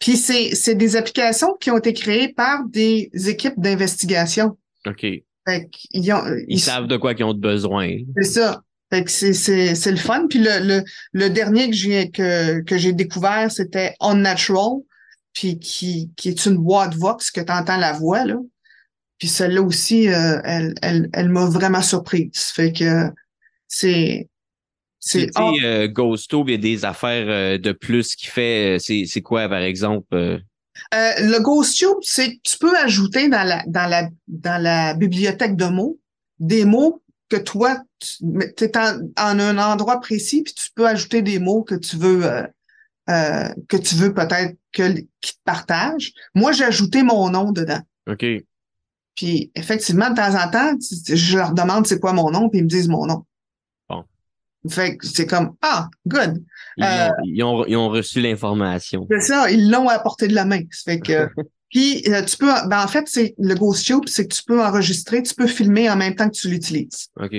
Puis c'est, c'est des applications qui ont été créées par des équipes d'investigation. OK. Ils, Fait qu'ils ont, ils, savent de quoi qu'ils ont besoin. C'est ça. Fait que c'est, c'est, c'est le fun. Puis le, le, le dernier que j'ai, que, que j'ai découvert, c'était Unnatural, puis qui, qui est une boîte Vox que tu entends la voix, là. Puis celle-là aussi, euh, elle, elle, elle m'a vraiment surprise. Fait que c'est, c'est, sais, euh, il y a des affaires euh, de plus qui fait. euh, C'est c'est quoi, par exemple? euh? Le GhostTube, c'est tu peux ajouter dans la dans la dans la bibliothèque de mots des mots que toi tu es en, en un endroit précis puis tu peux ajouter des mots que tu veux euh, euh, que tu veux peut-être que qu'ils te partagent. Moi, j'ai ajouté mon nom dedans. OK. Puis effectivement, de temps en temps, je leur demande c'est quoi mon nom puis ils me disent mon nom. Fait que c'est comme ah good. Ils, Euh, ont, ils, ont, ils ont reçu l'information. C'est ça, ils l'ont à portée de la main. Fait que puis euh, tu peux ben en fait c'est le Ghost Tube, c'est que tu peux enregistrer, tu peux filmer en même temps que tu l'utilises. OK.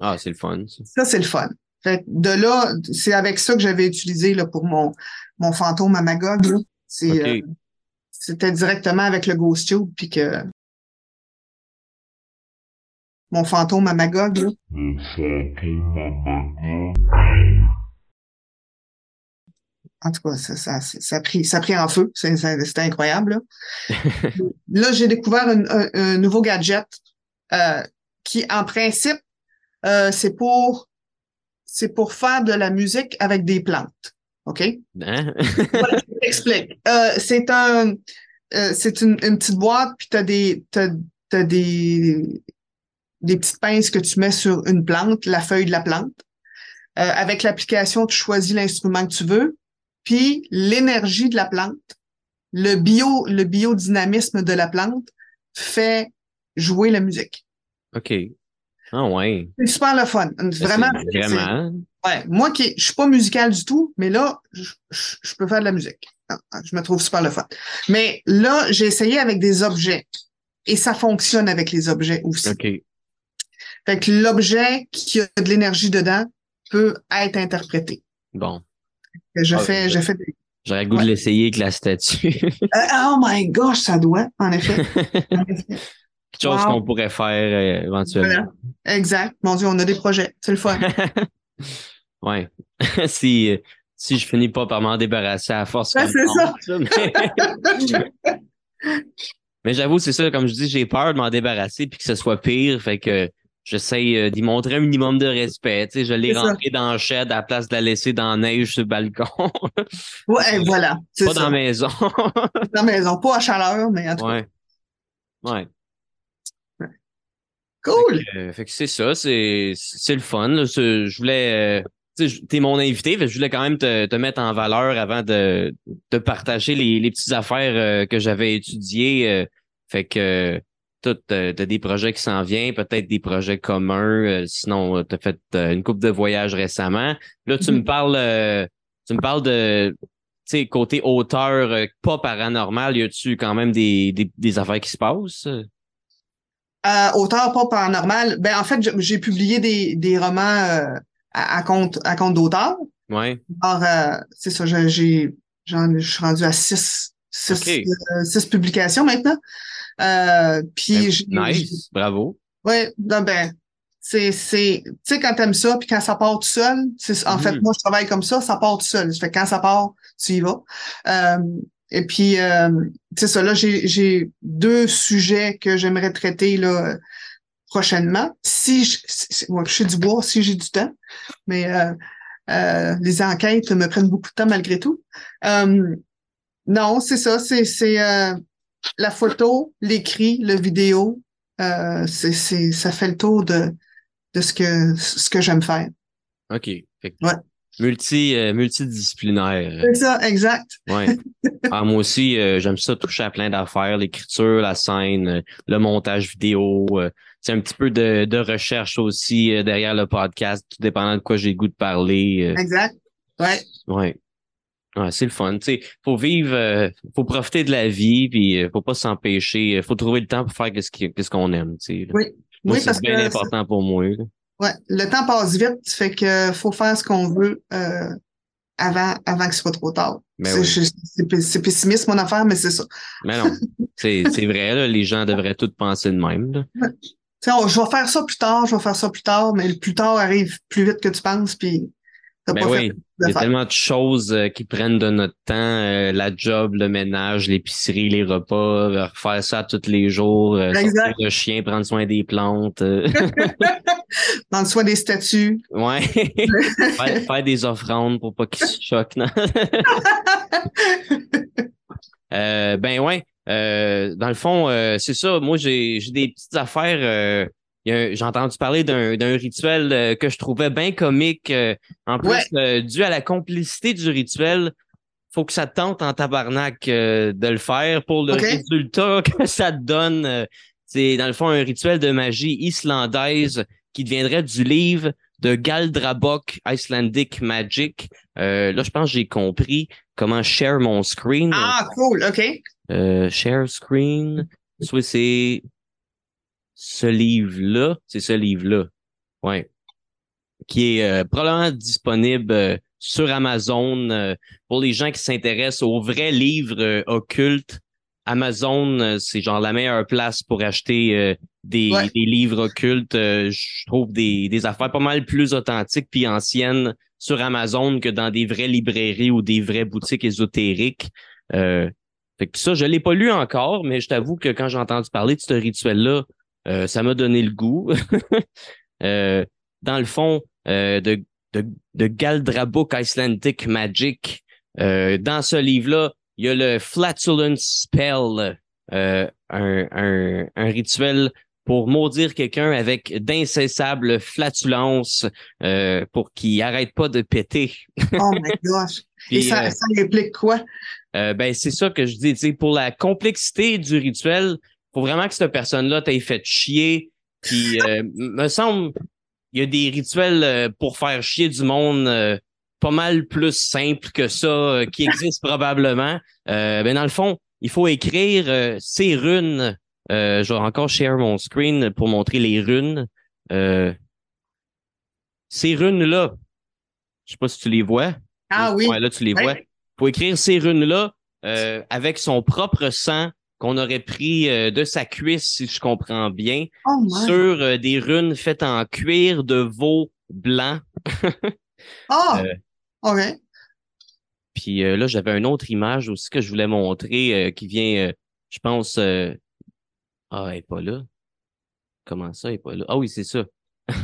Ah, c'est le fun, ça. Ça c'est le fun. Fait que de là, c'est avec ça que j'avais utilisé là pour mon mon fantôme à Magog. euh, c'était directement avec le Ghost Tube puis que mon fantôme à Magog là. Le fantôme à Magog. En tout cas, ça, ça, ça, a pris, ça a pris en feu. C'est- c'est- C'était incroyable. Là, Là, j'ai découvert un, un- un nouveau gadget euh, qui, en principe, euh, c'est pour c'est pour faire de la musique avec des plantes. OK? Hein? Voilà, je t'explique. Euh, c'est un euh, c'est une, une petite boîte, puis tu as des t'as, t'as des des petites pinces que tu mets sur une plante, la feuille de la plante. Euh, avec l'application, tu choisis l'instrument que tu veux, puis l'énergie de la plante, le bio, le biodynamisme de la plante fait jouer la musique. OK. Ah ouais. C'est super le fun. Vraiment. Vraiment. Ouais, moi qui je suis pas musical du tout, mais là, je, je- je peux faire de la musique. Ah, ah, Je me trouve super le fun. Mais là, j'ai essayé avec des objets et ça fonctionne avec les objets aussi. OK. Fait que l'objet qui a de l'énergie dedans peut être interprété. Bon. Je Ah, fais, je fais des- J'aurais le goût Ouais. de l'essayer avec la statue. Euh, oh my gosh, ça doit, en effet. En effet. Quelque chose Wow. qu'on pourrait faire euh, éventuellement. Exact. Mon Dieu, on a des projets. C'est le fun. ouais. si, euh, si je finis pas par m'en débarrasser à force. Ouais, comme c'est ça. Mais, mais j'avoue, c'est ça, comme je dis, j'ai peur de m'en débarrasser puis que ce soit pire. Fait que j'essaye euh, d'y montrer un minimum de respect. Tu sais, je l'ai ça. rentré dans le shed à la place de la laisser dans la neige sur le balcon. Ouais, voilà. Pas ça. dans la maison. Dans la maison. Pas à chaleur, mais en tout cas. ouais. Ouais. Cool. Fait que c'est ça, c'est c'est le fun. Je voulais, euh, tu t'es mon invité, fait que je voulais quand même te, te mettre en valeur avant de, de partager les, les petites affaires euh, que j'avais étudiées. euh, fait que tout, euh, t'as des projets qui s'en viennent, peut-être des projets communs. euh, sinon, euh, t'as fait euh, une coupe de voyages récemment. Là, tu me Mhm. parles, tu me parles de, tu côté auteur, pas paranormal. Y a-tu quand même des, des, des affaires qui se passent? Auteur pas paranormal. Ben, en fait, j'ai publié des, des romans à, à compte, à compte d'auteur. Ouais. Alors, c'est ça, j'ai, j'en, je suis rendu à six, six, Ok. euh, six publications maintenant. Euh, puis, Ben, nice, bravo. Non, ben, c'est, c'est, tu sais, quand t'aimes ça, puis quand ça part tout seul, c'est, en fait, Mhm. moi, je travaille comme ça, ça part tout seul. Fait que quand ça part, tu y vas. Euh, et puis, euh, c'est ça, là, j'ai, j'ai deux sujets que j'aimerais traiter, là, prochainement. Si je, si- ouais, je suis du bois, si j'ai du temps. Mais, euh, euh, les enquêtes me prennent beaucoup de temps malgré tout. Euh, non, c'est ça, c'est, c'est, euh, la photo, l'écrit, le vidéo, euh, c'est, c'est, ça fait le tour de, de ce que, ce que j'aime faire. OK. Fait que Ouais. Multi, euh, multidisciplinaire. C'est ça, exact. Ouais. Ah, moi aussi, euh, j'aime ça toucher à plein d'affaires, l'écriture, la scène, euh, le montage vidéo. c'est un petit peu de, de recherche aussi euh, derrière le podcast, tout dépendant de quoi j'ai le goût de parler. Exact. Ouais. ouais. Ouais, c'est le fun. Tu sais, faut vivre, euh, faut profiter de la vie, puis euh, faut pas s'empêcher. euh, faut trouver le temps pour faire ce qui- qu'est-ce qu'on aime. Tu sais, là. Oui. Moi, Oui, c'est bien que important pour moi. là. ouais, le temps passe vite, fait que faut faire ce qu'on veut euh, avant, avant que ce soit trop tard. Ben c'est, oui. je- c'est pe- c'est pessimiste mon affaire, mais c'est ça. Mais non, c'est c'est vrai, là, les gens devraient tous penser de même. Là. Tu sais, on- je vais faire ça plus tard, je vais faire ça plus tard, mais le plus tard arrive plus vite que tu penses, puis t'as Ben oui, il y a tellement de choses euh, qui prennent de notre temps, euh, la job, le ménage, l'épicerie, les repas, euh, refaire ça tous les jours, euh, sortir le chien, prendre soin des plantes. euh, Prendre soin des statues. ouais. faire, faire des offrandes pour pas qu'ils se choquent. non? Ben ouais. Euh, dans le fond, euh, c'est ça. Moi, j'ai j'ai des petites affaires. J'ai entendu parler d'un rituel euh, que je trouvais bien comique. euh, en plus, Ouais. euh, dû à la complicité du rituel, faut que ça te tente en tabarnak euh, de le faire pour le résultat que ça te donne. euh, c'est dans le fond un rituel de magie islandaise qui deviendrait du livre de Galdrabok Icelandic Magic. Euh, là, je pense que j'ai compris comment share mon screen. Ah, cool, OK. Share screen. Soit c'est ce livre-là. C'est ce livre-là. Ouais. Qui est euh, probablement disponible euh, sur Amazon euh, pour les gens qui s'intéressent aux vrais livres euh, occultes. Amazon, euh, c'est genre la meilleure place pour acheter euh, des, Ouais. des livres occultes. Euh, je trouve des, des affaires pas mal plus authentiques puis anciennes sur Amazon que dans des vraies librairies ou des vraies boutiques ésotériques. Euh, fait que ça, je l'ai pas lu encore, mais je t'avoue que quand j'ai entendu parler de ce rituel-là, euh, ça m'a donné le goût. Euh, dans le fond, euh, de, de, de Galdrabok Icelandic Magic, euh, dans ce livre-là, il y a le Flatulence Spell, euh, un, un, un rituel pour maudire quelqu'un avec d'incessables flatulences euh, pour qu'il arrête pas de péter. Oh my gosh. Et ça, ça implique quoi? euh, ben c'est ça que je dis. Pour la complexité du rituel, faut vraiment que cette personne-là t'ait fait chier. Puis euh, me semble, il y a des rituels euh, pour faire chier du monde euh, pas mal plus simples que ça, euh, qui existent probablement. Euh, ben dans le fond, il faut écrire euh, ces runes. Euh, je vais encore share mon screen pour montrer les runes. Euh, ces runes-là, je sais pas si tu les vois. Ah oui. Ouais, là, tu les Ouais. vois. faut écrire ces runes-là euh, avec son propre sang qu'on aurait pris euh, de sa cuisse, si je comprends bien, Oh sur euh, des runes faites en cuir de veau blanc. Ah! Euh, OK. Puis euh, là, j'avais une autre image aussi que je voulais montrer euh, qui vient, euh, je pense... euh, Ah, elle est pas là. Comment ça, elle est pas là? Ah oui, c'est ça.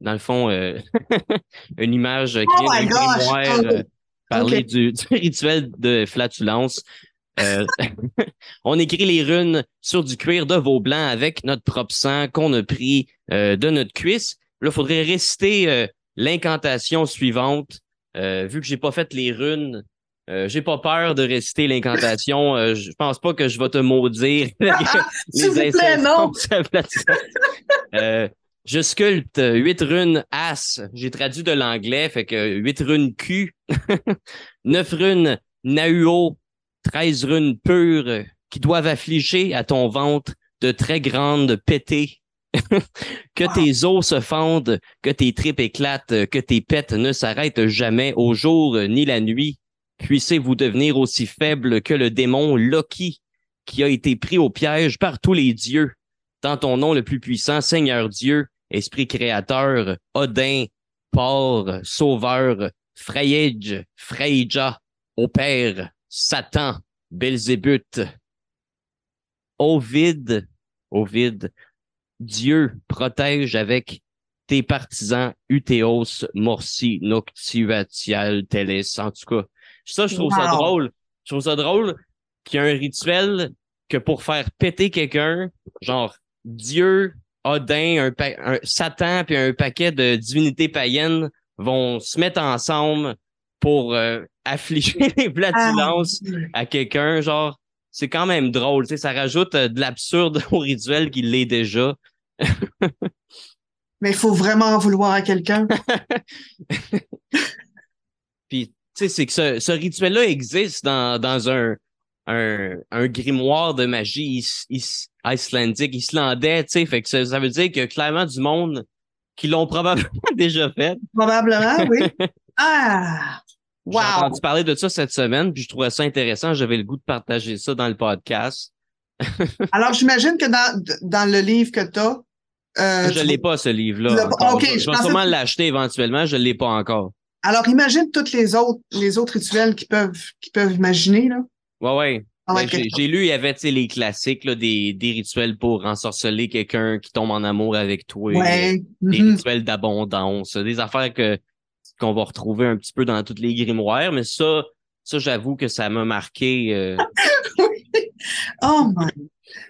Dans le fond, euh, une image qui Oh vient grimoire, euh, parler Ok. du, du rituel de flatulence. Euh, on écrit les runes sur du cuir de veau blanc avec notre propre sang qu'on a pris euh, de notre cuisse. Là, il faudrait réciter euh, l'incantation suivante. Vu que j'ai pas fait les runes, j'ai pas peur de réciter l'incantation. Je pense pas que je vais te maudire. S'il vous plaît, non! Je sculpte huit runes As. J'ai traduit de l'anglais, fait que huit runes Q, neuf runes Nauo, treize runes pures qui doivent affliger à ton ventre de très grandes pétées. que Wow. tes os se fendent, que tes tripes éclatent, que tes pètes ne s'arrêtent jamais au jour ni la nuit. Puissez-vous devenir aussi faible que le démon Loki, qui a été pris au piège par tous les dieux. Dans ton nom le plus puissant, Seigneur Dieu, Esprit créateur, Odin, Por, Sauveur, Freyage, Freyja, au Père, Satan, Belzébuth, Ovid, Ovid, Dieu protège avec tes partisans Uteos, Morsi, Noctuatial, Teles, en tout cas. Ça, je trouve ça drôle. Je trouve ça drôle qu'il y a un rituel que pour faire péter quelqu'un, genre Dieu, Odin, un, pa- un Satan puis un paquet de divinités païennes vont se mettre ensemble pour euh, affliger les flatulences Ah, à quelqu'un, genre, c'est quand même drôle, tu sais, ça rajoute euh, de l'absurde au rituel qui l'est déjà. Mais il faut vraiment en vouloir à quelqu'un. Puis, tu sais, c'est que ce, ce rituel-là existe dans, dans un, un, un grimoire de magie is- is- icelandique, islandais, tu sais, fait que ça, ça veut dire qu'il y a clairement du monde qui l'ont probablement déjà fait. Probablement, oui. Ah! J'ai Wow! entendu parler de ça cette semaine, puis je trouvais ça intéressant, j'avais le goût de partager ça dans le podcast. Alors, j'imagine que dans, dans le livre que tu as, euh, je tu- l'ai pas, ce livre-là. ok, je, vais- je je vais pensais sûrement que- l'acheter éventuellement, je l'ai pas encore. alors imagine toutes les autres, les autres rituels qui peuvent, qui peuvent imaginer, là. Ouais, ouais. Ah Ben, j'ai j'ai lu, il y avait tu sais, les classiques, là, des, des rituels pour ensorceler quelqu'un qui tombe en amour avec toi. Ouais. Des mhm. rituels d'abondance. Des affaires que qu'on va retrouver un petit peu dans toutes les grimoires. Mais ça, ça j'avoue que ça m'a marqué. euh, Oh my.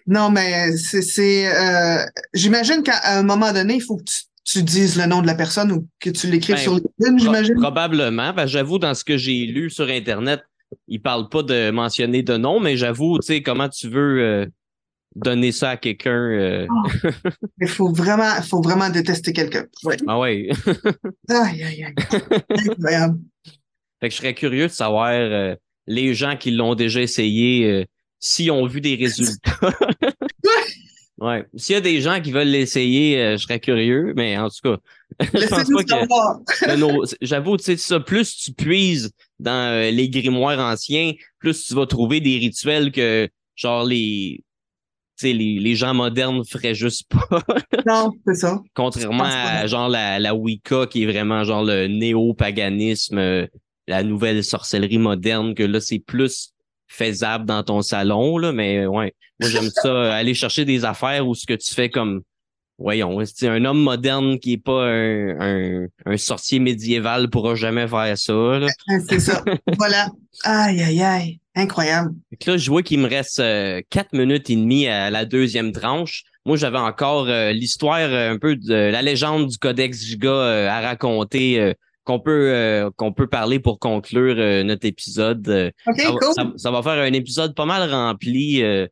Non, mais c'est, euh, j'imagine qu'à un moment donné, il faut que tu, tu dises le nom de la personne ou que tu l'écrives Ben, sur LinkedIn, pro- j'imagine. probablement. Ben, j'avoue, dans ce que j'ai lu sur Internet, ils parlent pas de mentionner de nom, mais j'avoue, tu sais, comment tu veux euh, donner ça à quelqu'un. euh, Il faut vraiment, faut vraiment détester quelqu'un. Ouais. Ah ouais. Aïe, aïe, aïe. Incroyable. Fait que je serais curieux de savoir euh, les gens qui l'ont déjà essayé, euh, s'ils ont vu des résultats. ouais. S'il y a des gens qui veulent l'essayer, euh, je serais curieux, mais en tout cas, J'avoue, tu sais, ça, plus tu puises dans euh, les grimoires anciens, plus tu vas trouver des rituels que, genre, les, les, les gens modernes feraient juste pas. Non, c'est ça. Contrairement à, genre, la, la Wicca, qui est vraiment, genre, le néo-paganisme, euh, la nouvelle sorcellerie moderne, que là, c'est plus faisable dans ton salon, là, mais euh, ouais. Moi, j'aime ça, euh, aller chercher des affaires où ce que tu fais comme, voyons, c'est un homme moderne qui est pas un, un, un sorcier médiéval pourra jamais faire ça, C'est ça. Voilà. Aïe, aïe, aïe. Incroyable. Là, je vois qu'il me reste euh, quatre minutes et demie à la deuxième tranche. Moi, j'avais encore euh, l'histoire euh, un peu de la légende du Codex Giga euh, à raconter euh, qu'on peut euh, qu'on peut parler pour conclure euh, notre épisode. Euh, ça, va- cool. ça- ça va faire un épisode pas mal rempli, euh,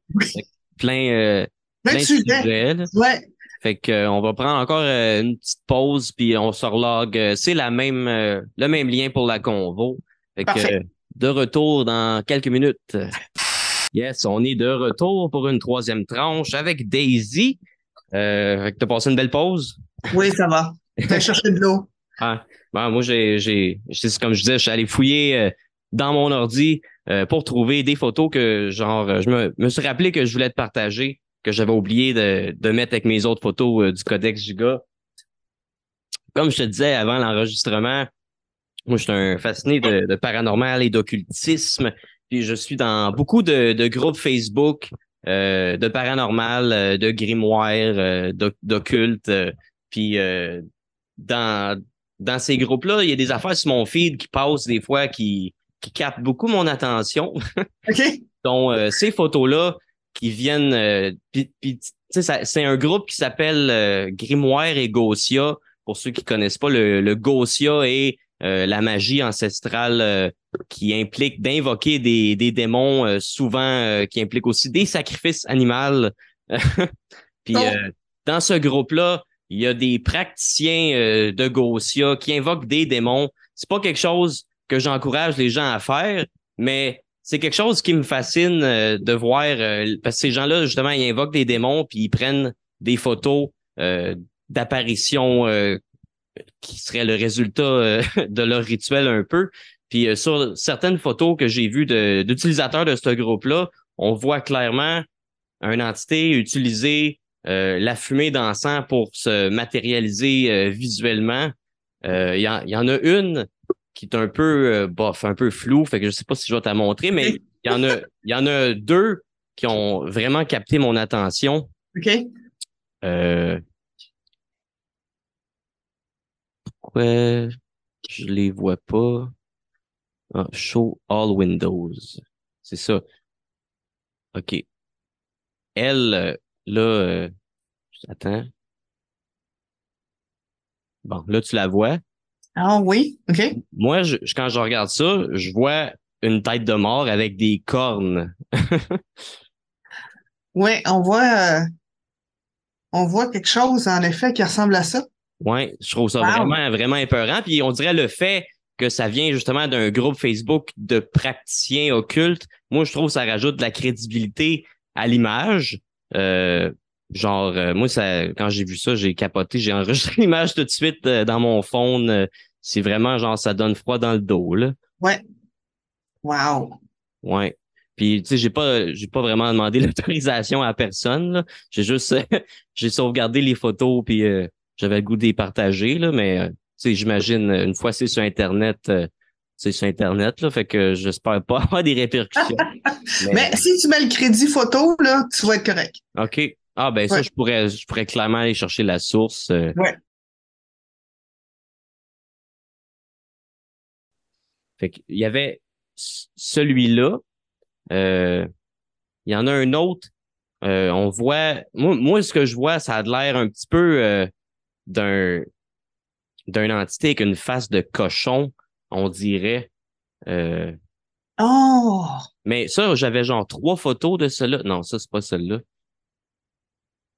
plein, euh, Plein de sujets. Ouais. Fait que euh, on va prendre encore euh, une petite pause puis on se relog. Euh, C'est la même euh, le même lien pour la convo. Fait Parfait. euh, de retour dans quelques minutes. Yes, on est de retour pour une troisième tranche avec Daisy. Euh, t'as passé une belle pause? Oui, ça va. T'as cherché de l'eau? Ah, ben, moi j'ai comme je disais, je suis allé fouiller euh, dans mon ordi euh, pour trouver des photos que genre je me, me suis rappelé que je voulais te partager que j'avais oublié de, de mettre avec mes autres photos euh, du Codex Giga. Comme je te disais avant l'enregistrement, moi je suis un fasciné de, de paranormal et d'occultisme, puis je suis dans beaucoup de, de groupes Facebook euh, de paranormal, euh, de grimoire, euh, d'oc- d'occulte, euh, puis euh, dans dans ces groupes-là, il y a des affaires sur mon feed qui passent des fois qui, qui captent beaucoup mon attention, OK? dont euh, ces photos-là qui viennent. euh, puis- puis, tu sais, ça- c'est un groupe qui s'appelle euh, Grimoire et Gautia. Pour ceux qui connaissent pas, le, le Gautia est euh, la magie ancestrale euh, qui implique d'invoquer des, des démons, euh, souvent euh, qui implique aussi des sacrifices animaux. Puis Oh. euh, dans ce groupe-là, il y a des praticiens euh, de Gautia qui invoquent des démons. C'est pas quelque chose que j'encourage les gens à faire, mais c'est quelque chose qui me fascine euh, de voir euh, parce que ces gens-là justement ils invoquent des démons puis ils prennent des photos euh, d'apparitions euh, qui seraient le résultat euh, de leur rituel un peu. Puis euh, sur certaines photos que j'ai vues d'utilisateurs de ce groupe-là, on voit clairement une entité utiliser euh, la fumée d'encens pour se matérialiser visuellement. Il y, en- il y en a une qui est un peu bof, un peu floue, fait que je sais pas si je vais te la montrer, mais il y en a, il y en a deux qui ont vraiment capté mon attention. OK? Euh, pourquoi je les vois pas? Ah, show all windows. C'est ça. OK. Elle, là, euh, attends. Bon, là, tu la vois. Ah oui? OK? Moi, je, je- quand je regarde ça, je vois une tête de mort avec des cornes. Oui, on voit, euh, on voit quelque chose, en effet, qui ressemble à ça. Ouais, je trouve ça Wow. vraiment, vraiment épeurant. Puis on dirait le fait que ça vient justement d'un groupe Facebook de praticiens occultes. Moi, je trouve que ça rajoute de la crédibilité à l'image. Euh, genre, euh, moi, ça, quand j'ai vu ça, j'ai capoté, j'ai enregistré l'image tout de suite euh, dans mon phone. Euh, c'est vraiment genre, ça donne froid dans le dos, là. Ouais. Wow. Ouais. Puis tu sais, j'ai pas j'ai pas vraiment demandé l'autorisation à personne. là. J'ai juste j'ai sauvegardé les photos puis euh, j'avais le goût les partager là, mais euh, j'imagine euh, une fois c'est sur internet, euh, c'est sur internet là, fait que j'espère pas avoir des répercussions. Mais- Mais si tu mets le crédit photo, là, tu vas être correct. OK. Ah ben ça je pourrais je pourrais clairement aller chercher la source. euh. Ouais. Fait qu'il y avait celui-là. Euh, il y en a un autre. Euh, on voit. Moi, moi, ce que je vois, ça a l'air un petit peu euh, d'un d'une entité avec une face de cochon, on dirait. Euh, Oh! mais ça, j'avais genre trois photos de celle-là. Non, ça, c'est pas celle-là.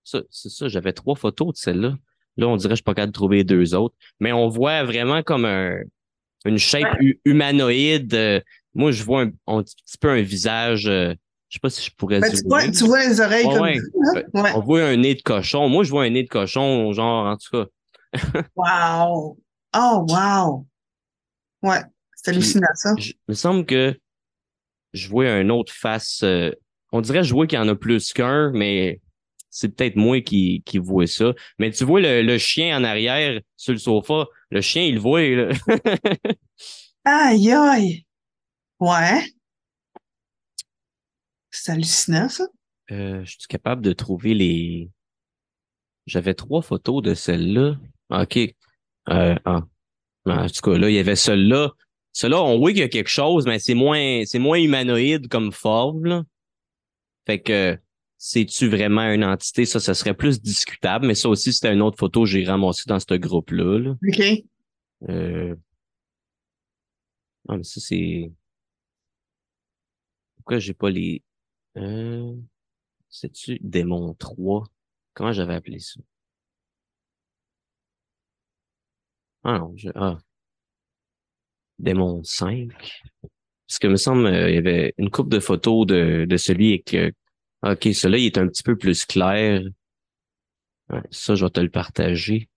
Ça, c'est ça, j'avais trois photos de celle-là. Là, on dirait que je suis pas capable de trouver deux autres. Mais on voit vraiment comme un, une shape hu- humanoïde. euh, moi, je vois un, un petit peu un visage. euh, je sais pas si je pourrais Ben, tu, zoomer. vois, tu vois les oreilles Ouais, comme ouais. ça, hein? Ouais. On voit un nez de cochon. Moi, je vois un nez de cochon, genre, en tout cas. Wow! Oh, wow! Ouais, c'est hallucinant, ça. Je- il me semble que je vois un autre face. euh, on dirait je vois qu'il y en a plus qu'un, mais c'est peut-être moi qui, qui vois ça. Mais tu vois le, le chien en arrière sur le sofa? Le chien, il le voit. là. Aïe, aïe! Ouais. C'est hallucinant, ça. Euh, je suis capable de trouver les. J'avais trois photos de celle-là. OK. Euh, ah. En tout cas, là, il y avait celle-là. Cela, on voit qu'il y a quelque chose, mais c'est moins, c'est moins humanoïde comme forme. Là. Fait que c'est-tu vraiment une entité? Ça, ça serait plus discutable, mais ça aussi, c'était une autre photo que j'ai ramassée dans ce groupe-là. Là. OK. Euh... Ah, mais ça, c'est. Pourquoi j'ai pas les. Euh... C'est-tu Démon 3? Comment j'avais appelé ça? Ah non, je... ah. Démon 5. Parce que me semble, euh, il y avait une coupe de photos de, de celui avec. euh, Ok, celui-là, il est un petit peu plus clair. Ouais, ça, je vais te le partager.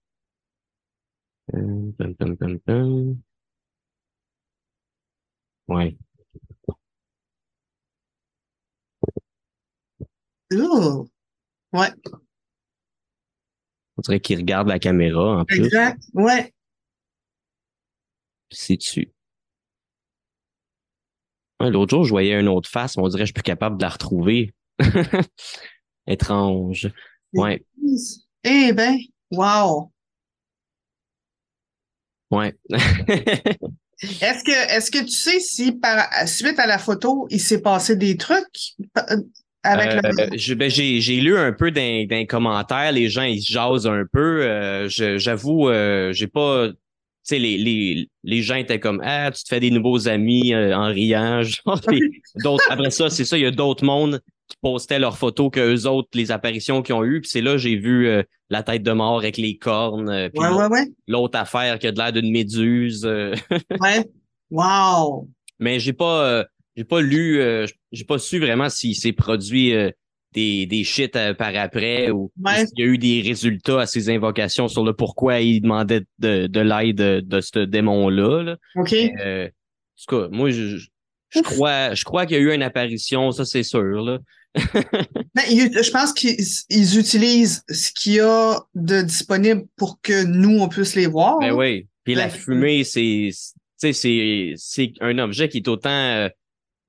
Euh. Ouais. Ouh. Ouais, On dirait qu'il regarde la caméra en plus. exact. Ouais. C'est. Ouais, L'autre jour, je voyais une autre face, mais on dirait que je suis plus capable de la retrouver. Étrange. Ouais, Eh ben, wow. ouais. Est-ce que, est-ce que tu sais si par suite à la photo, il s'est passé des trucs? Euh, ben, j'ai, j'ai lu un peu dans les commentaires, les gens ils se jasent un peu. Euh, je- j'avoue, euh, j'ai pas. Tu sais, les, les, les gens étaient comme Ah, tu te fais des nouveaux amis euh, en riant. Genre, d'autres, après ça, c'est ça, il y a d'autres mondes qui postaient leurs photos que eux autres, les apparitions qu'ils ont eues. Puis c'est là j'ai vu euh, la tête de mort avec les cornes. euh, puis Ouais, ouais, ouais. l'autre affaire qui a de l'air d'une méduse. euh, Ouais. Wow. mais j'ai pas euh, j'ai pas lu euh, j'ai pas su vraiment s'il s'est produit euh, des des shit euh, par après ou Ouais. s'il y a eu des résultats à ses invocations sur le pourquoi il demandait de, de l'aide de, de ce démon là. OK. Euh, en tout cas moi je, je- crois je crois qu'il y a eu une apparition ça c'est sûr là Ben, il- je pense qu'ils ils utilisent ce qu'il y a de disponible pour que nous, on puisse les voir. ben oui puis la fumée c'est tu sais c'est c'est un objet qui est autant euh,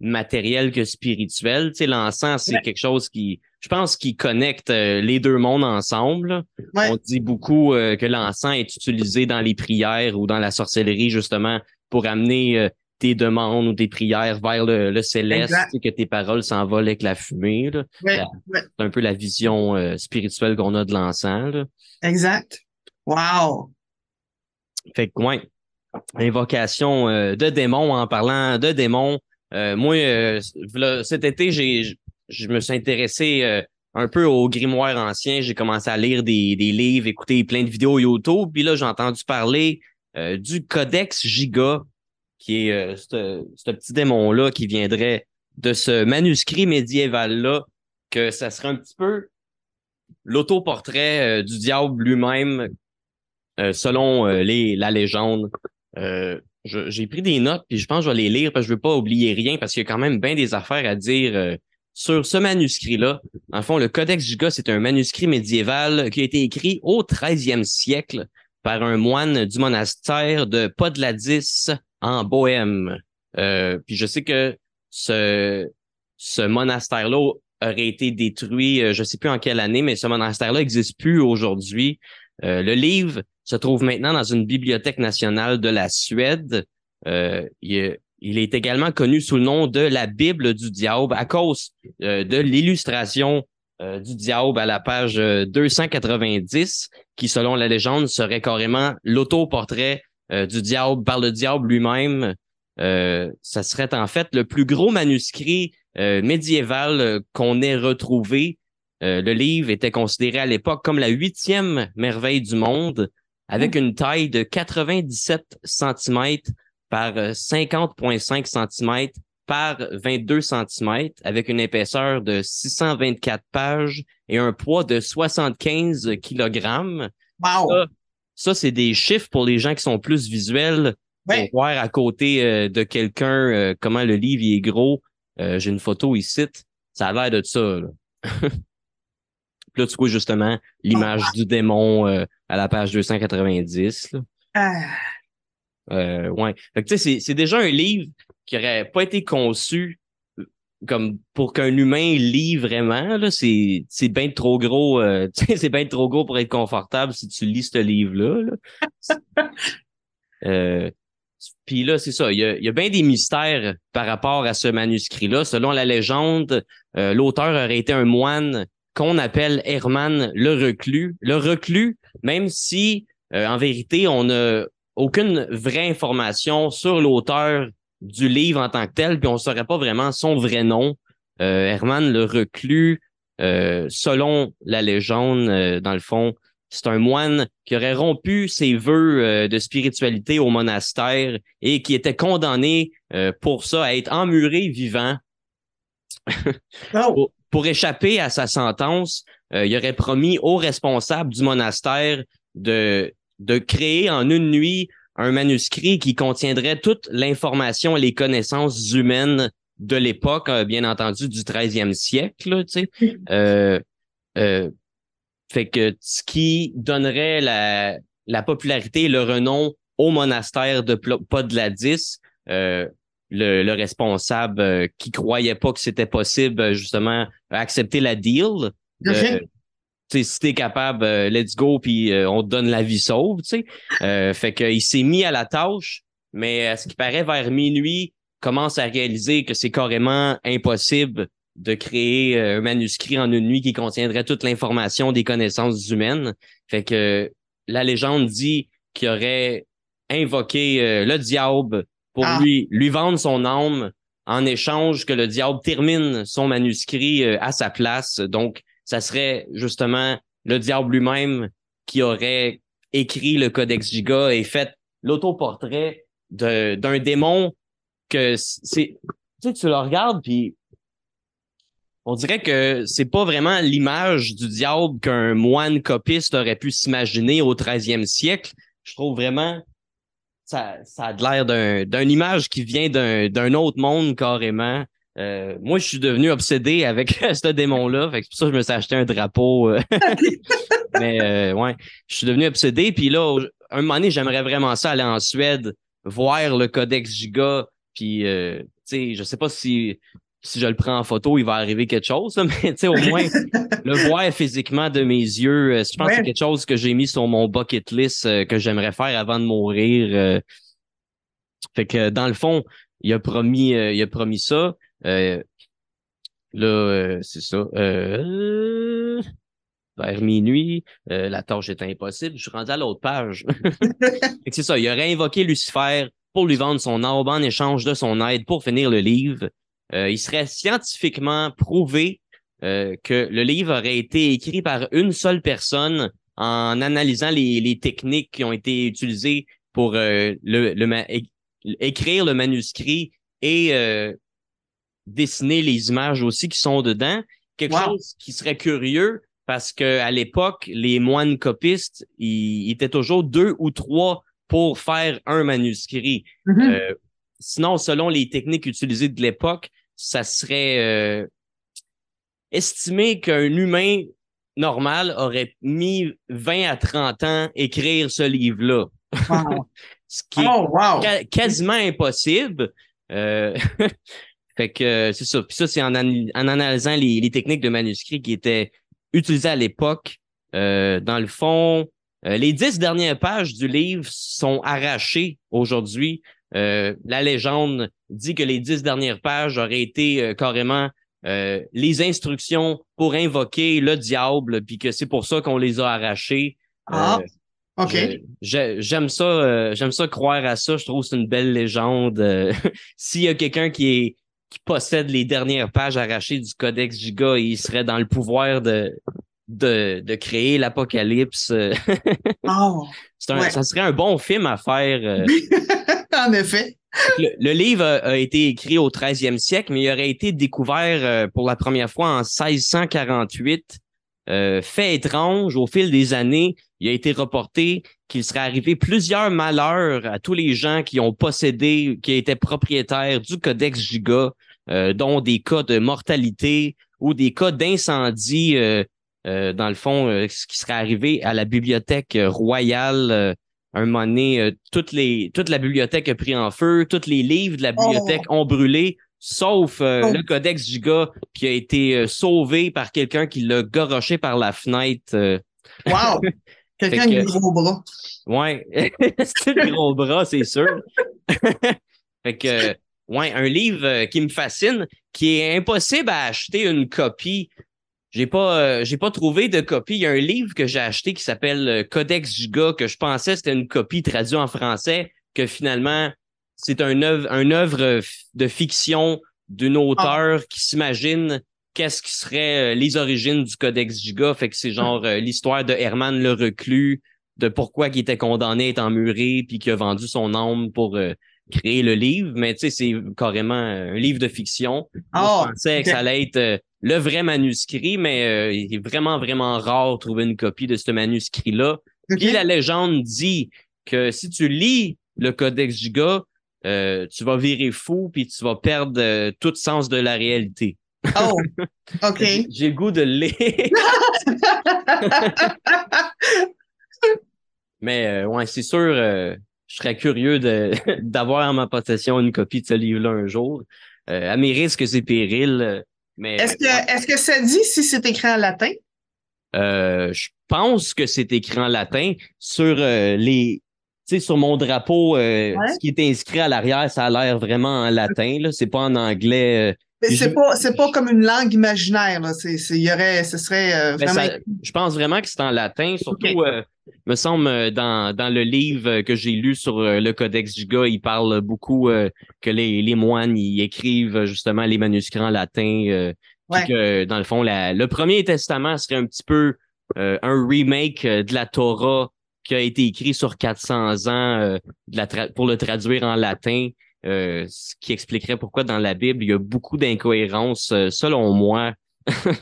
matériel que spirituel tu sais l'encens c'est Ouais. quelque chose qui je pense qui connecte euh, les deux mondes ensemble. Ouais. on dit beaucoup euh, que l'encens est utilisé dans les prières ou dans la sorcellerie justement pour amener euh, tes demandes ou tes prières vers le, le céleste tu sais, que tes paroles s'envolent avec la fumée. Ouais, c'est un peu la vision euh, spirituelle qu'on a de l'encens exact. Wow. Fait que, ouais, invocation de démons. En parlant de démons, euh, moi, euh, v'là- cet été, j'ai, je me suis intéressé euh, un peu au grimoire ancien. J'ai commencé à lire des, des livres, écouter plein de vidéos YouTube. Puis là, j'ai entendu parler euh, du Codex Giga, qui est euh, ce ce petit démon-là qui viendrait de ce manuscrit médiéval-là, que ça serait un petit peu l'autoportrait euh, du diable lui-même selon les, la légende. J'ai pris des notes puis je pense que je vais les lire parce que je veux pas oublier rien parce qu'il y a quand même bien des affaires à dire euh, sur ce manuscrit-là. En fond, le Codex Giga, c'est un manuscrit médiéval qui a été écrit au 13e siècle par un moine du monastère de Podladis en Bohème. Euh, puis je sais que ce, ce monastère-là aurait été détruit, euh, je sais plus en quelle année, mais ce monastère-là n'existe plus aujourd'hui. Euh, le livre se trouve maintenant dans une bibliothèque nationale de la Suède. Euh, il, est- également connu sous le nom de la Bible du diable à cause euh, de l'illustration euh, du diable à la page euh, 290, qui selon la légende serait carrément l'autoportrait euh, du diable par le diable lui-même. Euh, ça serait en fait le plus gros manuscrit euh, médiéval euh, qu'on ait retrouvé. Euh, le livre était considéré à l'époque comme la huitième merveille du monde, avec une taille de 97 cm par euh, 50,5 cm par 22 cm, avec une épaisseur de 624 pages et un poids de 75 kg. Wow. Ça, ça, c'est des chiffres pour les gens qui sont plus visuels Ouais. pour voir à côté euh, de quelqu'un euh, comment le livre il est gros. Euh, J'ai une photo ici. Ça a l'air de ça. Là. Puis là, tu vois justement l'image du démon euh, à la page 290. là. Ah, Euh, ouais. Fait que tu sais, c'est- déjà un livre qui aurait pas été conçu euh, comme pour qu'un humain lit vraiment. C'est bien trop gros. euh, c'est bien trop gros pour être confortable si tu lis ce livre-là. là. Euh, Puis là, c'est ça. Il y, a, il y a bien des mystères par rapport à ce manuscrit-là. Selon la légende, l'auteur aurait été un moine qu'on appelle Hermann le Reclus. Le Reclus, même si euh, en vérité, on n'a aucune vraie information sur l'auteur du livre en tant que tel, puis on ne saurait pas vraiment son vrai nom. Euh, Hermann le Reclus, euh, selon la légende, euh, dans le fond, c'est un moine qui aurait rompu ses vœux de spiritualité au monastère et qui était condamné pour ça à être emmuré vivant. Oh. pour, pour échapper à sa sentence, euh, il aurait promis aux responsables du monastère de, de créer en une nuit un manuscrit qui contiendrait toute l'information et les connaissances humaines de l'époque, euh, bien entendu, du 13e siècle, tu sais. Euh, euh, fait que ce qui donnerait la, la popularité et le renom au monastère de Podladis, euh, le, le responsable euh, qui croyait pas que c'était possible, justement, accepter la deal. De- Ok. tu sais, si t'es capable, euh, let's go, puis euh, on te donne la vie sauve, tu sais. Euh, fait qu'il s'est mis à la tâche, mais à ce qui paraît, vers minuit, commence à réaliser que c'est carrément impossible de créer euh, un manuscrit en une nuit qui contiendrait toute l'information des connaissances humaines. Fait que la légende dit qu'il aurait invoqué euh, le diable pour Ah. lui, lui vendre son âme en échange que le diable termine son manuscrit euh, à sa place. Donc, ça serait justement le diable lui-même qui aurait écrit le Codex Giga et fait l'autoportrait d'un démon que c'est tu sais tu le regardes puis on dirait que c'est pas vraiment l'image du diable qu'un moine copiste aurait pu s'imaginer au 13e siècle. Je trouve vraiment ça, ça a l'air d'un, d'une image qui vient d'un autre monde carrément. Euh, moi, je suis devenu obsédé avec ce démon-là. Fait que c'est pour ça que je me suis acheté un drapeau. euh. Mais euh, ouais, je suis devenu obsédé. Puis là, un moment donné, j'aimerais vraiment ça aller en Suède, voir le Codex Giga. Puis, euh, tu sais, je sais pas si si je le prends en photo, il va arriver quelque chose, mais tu sais, au moins le voir physiquement de mes yeux, euh, je pense que c'est quelque chose que j'ai mis sur mon bucket list euh, que j'aimerais faire avant de mourir. euh. Fait que dans le fond, il a promis, euh, il a promis ça. Euh, là, euh, c'est ça. Euh, vers minuit, euh, la tâche est impossible. Je suis rendu à l'autre page. C'est ça. Il aurait invoqué Lucifer pour lui vendre son arbre en échange de son aide pour finir le livre. Euh, il serait scientifiquement prouvé euh, que le livre aurait été écrit par une seule personne en analysant les, les techniques qui ont été utilisées pour le, écrire le manuscrit et euh, dessiner les images aussi qui sont dedans. Quelque Wow. chose qui serait curieux parce que à l'époque, les moines copistes, ils, étaient toujours deux ou trois pour faire un manuscrit. Mhm. Euh, sinon, selon les techniques utilisées de l'époque, ça serait euh, estimé qu'un humain normal aurait mis 20 à 30 ans écrire ce livre-là. Wow. Ce qui est Oh, wow. quasiment impossible. Euh, fait que euh, c'est ça. Puis ça, c'est en, an- en analysant les, les techniques de manuscrit qui étaient utilisées à l'époque. Euh, dans le fond, euh, les dix dernières pages du livre sont arrachées aujourd'hui. Euh, la légende dit que les dix dernières pages auraient été euh, carrément euh, les instructions pour invoquer le diable, puis que c'est pour ça qu'on les a arrachées. Ah, OK. J'aime ça, euh, j'aime ça croire à ça. Je trouve que c'est une belle légende. Euh, S'il y a quelqu'un qui est qui possède les dernières pages arrachées du Codex Giga, il serait dans le pouvoir de de, de créer l'apocalypse. Oh, c'est un- Ouais. Ça serait un bon film à faire. euh. en effet. Le, le livre a, a été écrit au 13e siècle, mais il aurait été découvert euh, pour la première fois en 1648. Euh, fait étrange, au fil des années, il a été reporté qu'il serait arrivé plusieurs malheurs à tous les gens qui ont possédé, qui étaient propriétaires du Codex Giga, euh, dont des cas de mortalité ou des cas d'incendie, euh, euh, dans le fond, ce qui serait arrivé à la bibliothèque royale. euh, un moment donné, euh, toutes les, toute la bibliothèque a pris en feu, tous les livres de la bibliothèque ont brûlé, sauf euh, Oh. le Codex Giga qui a été euh, sauvé par quelqu'un qui l'a goroché par la fenêtre. euh. Wow. Quelqu'un avec des gros bras. Ouais, c'est le gros bras, c'est sûr. fait que, ouais, un livre qui me fascine, qui est impossible à acheter une copie. J'ai pas, j'ai pas trouvé de copie. Il y a un livre que j'ai acheté qui s'appelle Codex Giga, que je pensais c'était une copie traduite en français, que finalement, c'est un œuvre, un œuvre de fiction d'une auteure qui s'imagine qu'est-ce qui serait les origines du Codex Giga. Fait que c'est genre l'histoire de Herman le Reclus, de pourquoi il était condamné à être emmuré, puis qu'il a vendu son âme pour créer le livre, mais tu sais, c'est carrément un livre de fiction. Oh, je pensais que ça allait être euh, le vrai manuscrit, mais euh, il est vraiment, vraiment rare de trouver une copie de ce manuscrit-là. Puis la légende dit que si tu lis le Codex Giga, euh, tu vas virer fou, puis tu vas perdre euh, tout sens de la réalité. Oh, OK. J'ai le goût de le. Mais euh, ouais, c'est sûr, euh, je serais curieux d'avoir en ma possession une copie de ce livre-là un jour. À mes risques et périls. Mais Est-ce que, est-ce que ça dit si c'est écrit en latin? je pense que c'est écrit en latin sur les. Sais, sur mon drapeau, euh, Ouais. ce qui est inscrit à l'arrière, ça a l'air vraiment en latin. Là, c'est pas en anglais. euh, Mais Je- c'est pas, c'est pas comme une langue imaginaire, là. C'est, c'est, il y aurait, ce serait euh, Ben, vraiment. ça- je pense vraiment que c'est en latin. Surtout, Ok. euh, me semble, dans, dans le livre que j'ai lu sur le Codex Giga, il parle beaucoup que les, les moines écrivent justement les manuscrits en latin. Ouais. que, dans le fond, la, le Premier Testament serait un petit peu un remake de la Torah qui a été écrit sur 400 ans euh, de la tra- pour le traduire en latin. euh, ce qui expliquerait pourquoi dans la Bible, il y a beaucoup d'incohérences, euh, selon moi.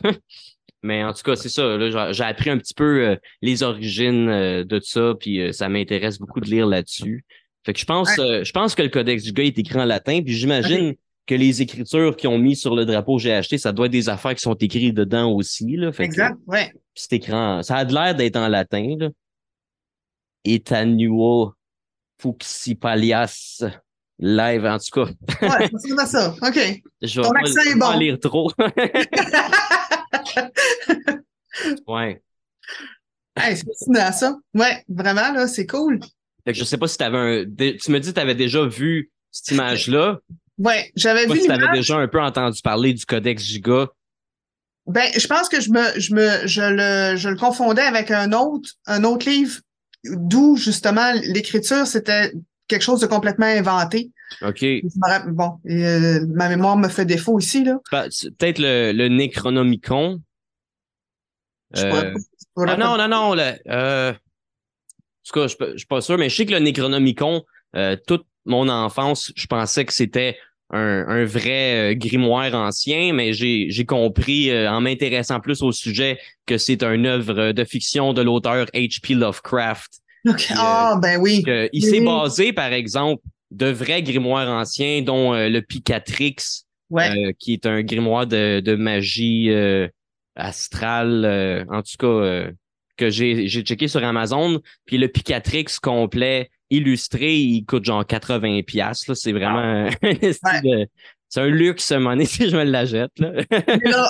Mais en tout cas, c'est ça. là, j'ai- appris un petit peu euh, les origines euh, de ça, puis ça m'intéresse beaucoup de lire là-dessus. Fait que je pense, je pense que le Codex du gars est écrit en latin, puis j'imagine que les écritures qu'ils ont mis sur le drapeau que j'ai acheté, ça doit être des affaires qui sont écrites dedans aussi. Là. Fait que, Exact, ouais. c'est écrit en- ça a l'air d'être en latin. Là. Etanuo Fuxipalias live, en tout cas. Ouais, ressemble à ça. OK. Je vais Ton pas, accent est pas bon. lire trop. ouais. Hey, c'est fascinant, ça. Ouais, vraiment, là, c'est cool. Fait que je sais pas si t'avais un. dé- Tu me dis que t'avais déjà vu cette image-là. Ouais, j'avais pas vu si t'avais l'image. déjà un peu entendu parler du Codex Giga. Ben, je pense que je me, je me, je le, je le confondais avec un autre, un autre livre d'où, justement, l'écriture, c'était quelque chose de complètement inventé. OK. Bon, euh, ma mémoire me fait défaut ici, là. C'est Peut-être le, le Necronomicon. Je Euh, pourrais je pourrais Ah non, non, non. Le, euh, en tout cas, je je suis pas sûr, mais je sais que le Necronomicon, euh, toute mon enfance, je pensais que c'était un, un vrai euh, grimoire ancien, mais j'ai compris euh, en m'intéressant plus au sujet que c'est une œuvre de fiction de l'auteur H.P. Lovecraft. Ok. Ah, ben oui. Il Oui, s'est basé, par exemple, de vrais grimoires anciens, dont euh, le Picatrix, Ouais. euh, qui est un grimoire de, de magie euh, astrale, euh, en tout cas, euh, que j'ai j'ai checké sur Amazon. Puis le Picatrix complet illustré, il coûte genre 80 pièces. là. C'est vraiment de- c'est un luxe, donné, si je me la jette. Là.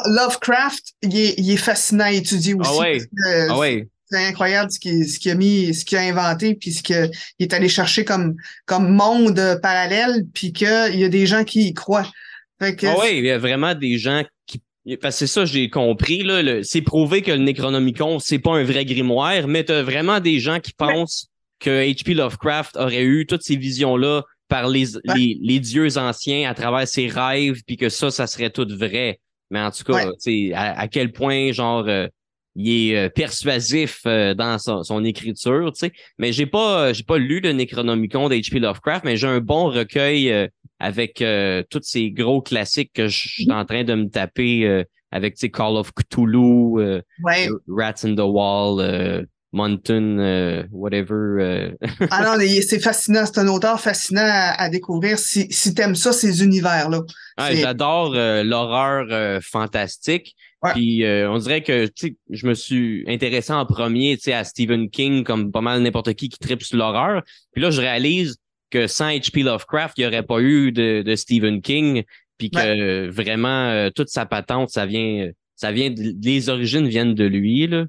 Lovecraft, il est, il est fascinant à étudier aussi. Ah ouais. que ah ouais. C'est incroyable ce qu'il a mis, ce qu'il a inventé, puis ce qu'il est allé chercher comme, comme monde parallèle, puis qu'il y a des gens qui y croient. Que, Ah ouais, il y a vraiment des gens qui. Parce que c'est ça, j'ai compris. Là, c'est prouvé que le Necronomicon, c'est pas un vrai grimoire, mais t'as vraiment des gens qui pensent que H.P. Lovecraft aurait eu toutes ces visions-là par les, les, les dieux anciens à travers ses rêves, puis que ça, ça serait tout vrai. Mais en tout cas, Ouais. tu sais, à, à quel point, genre, euh, il est euh, persuasif euh, dans son, son écriture, tu sais. Mais j'ai pas, euh, j'ai pas lu le Necronomicon d'H.P. Lovecraft, mais j'ai un bon recueil euh, avec euh, tous ces gros classiques que je suis en train de me taper euh, avec, tu sais, Call of Cthulhu, euh, ouais. Rats in the Wall, euh, Mountain, euh, whatever. euh. Ah non, c'est fascinant. C'est un auteur fascinant à, à découvrir si, si t'aimes ça, ces univers-là. Ah, J'adore euh, l'horreur euh, fantastique. Ouais. Puis euh, on dirait que tu sais, je me suis intéressé en premier tu sais, à Stephen King, comme pas mal n'importe qui qui tripe sur l'horreur. Puis là, je réalise que sans H.P. Lovecraft, il n'y aurait pas eu de, de Stephen King. Puis que vraiment, toute sa patente, ça vient, ça vient, de- les origines viennent de lui. Là.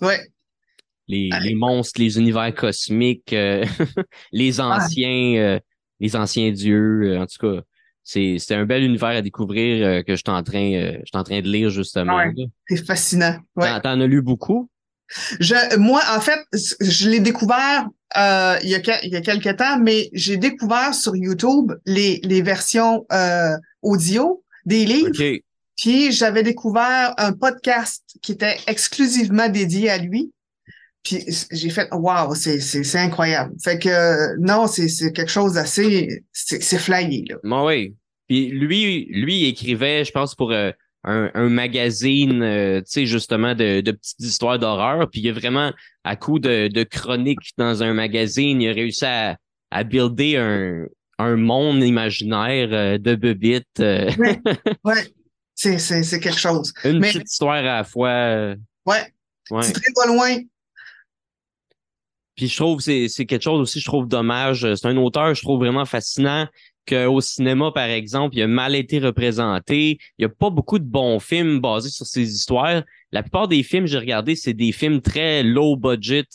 Ouais. Les, Ouais. les monstres, les univers cosmiques, euh, les anciens, euh, les anciens dieux. en tout cas, c'est c'est un bel univers à découvrir que je suis en train je suis en train de lire justement. Ouais, c'est fascinant. Ouais. T'en as lu beaucoup? Je, moi, en fait, je l'ai découvert euh, il, y a, il y a quelques temps, mais j'ai découvert sur YouTube les, les versions euh, audio des livres. Puis j'avais découvert un podcast qui était exclusivement dédié à lui. Puis j'ai fait waouh, c'est c'est incroyable. Fait que non, c'est c'est quelque chose d'assez c'est flyé là. Bon, oui. Puis lui lui il écrivait, je pense pour euh, un, magazine, euh, tu sais, justement, de, de petites histoires d'horreur. Puis il a vraiment, à coup de, de chroniques dans un magazine, il a réussi à, à builder un, un monde imaginaire euh, de. Euh. ouais, ouais. C'est, c'est, c'est quelque chose. Une petite histoire à la fois. Ouais. ouais. C'est très pas loin. Puis je trouve c'est c'est quelque chose aussi je trouve dommage. C'est un auteur je trouve vraiment fascinant qu'au cinéma, par exemple, il a mal été représenté. Il n'y a pas beaucoup de bons films basés sur ces histoires. La plupart des films que j'ai regardés, c'est des films très low budget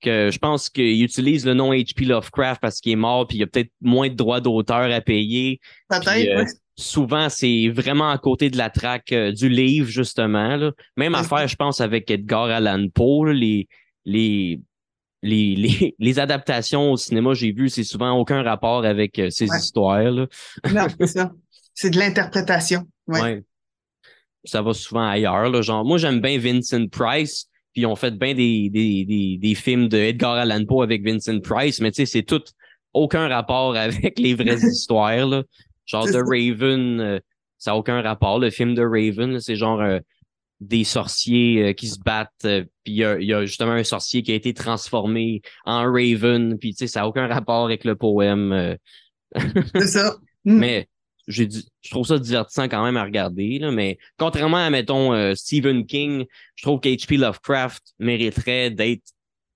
que je pense qu'ils utilisent le nom H.P. Lovecraft parce qu'il est mort, puis il y a peut-être moins de droits d'auteur à payer. Euh, Souvent, c'est vraiment à côté de la traque euh, du livre, justement. Là. Même affaire, je pense, avec Edgar Allan Poe, les, les les, les, les, adaptations au cinéma, j'ai vu, c'est souvent aucun rapport avec euh, ces histoires. Là. non, c'est ça. C'est de l'interprétation. Ouais. Ça va souvent ailleurs. Là, genre, moi, j'aime bien Vincent Price. Puis on fait bien des, des, des, des, films de Edgar Allan Poe avec Vincent Price, mais tu sais, c'est tout aucun rapport avec les vraies histoires. Là. Genre The Raven, euh, ça n'a aucun rapport. Le film de Raven, c'est genre euh, des sorciers euh, qui se battent, euh, puis il y a, justement un sorcier qui a été transformé en Raven, puis tu sais, ça n'a aucun rapport avec le poème. Euh. C'est ça. Mm. Mais j'ai je trouve ça divertissant quand même à regarder, là, mais contrairement à, mettons, Stephen King, je trouve qu'H.P. Lovecraft mériterait d'être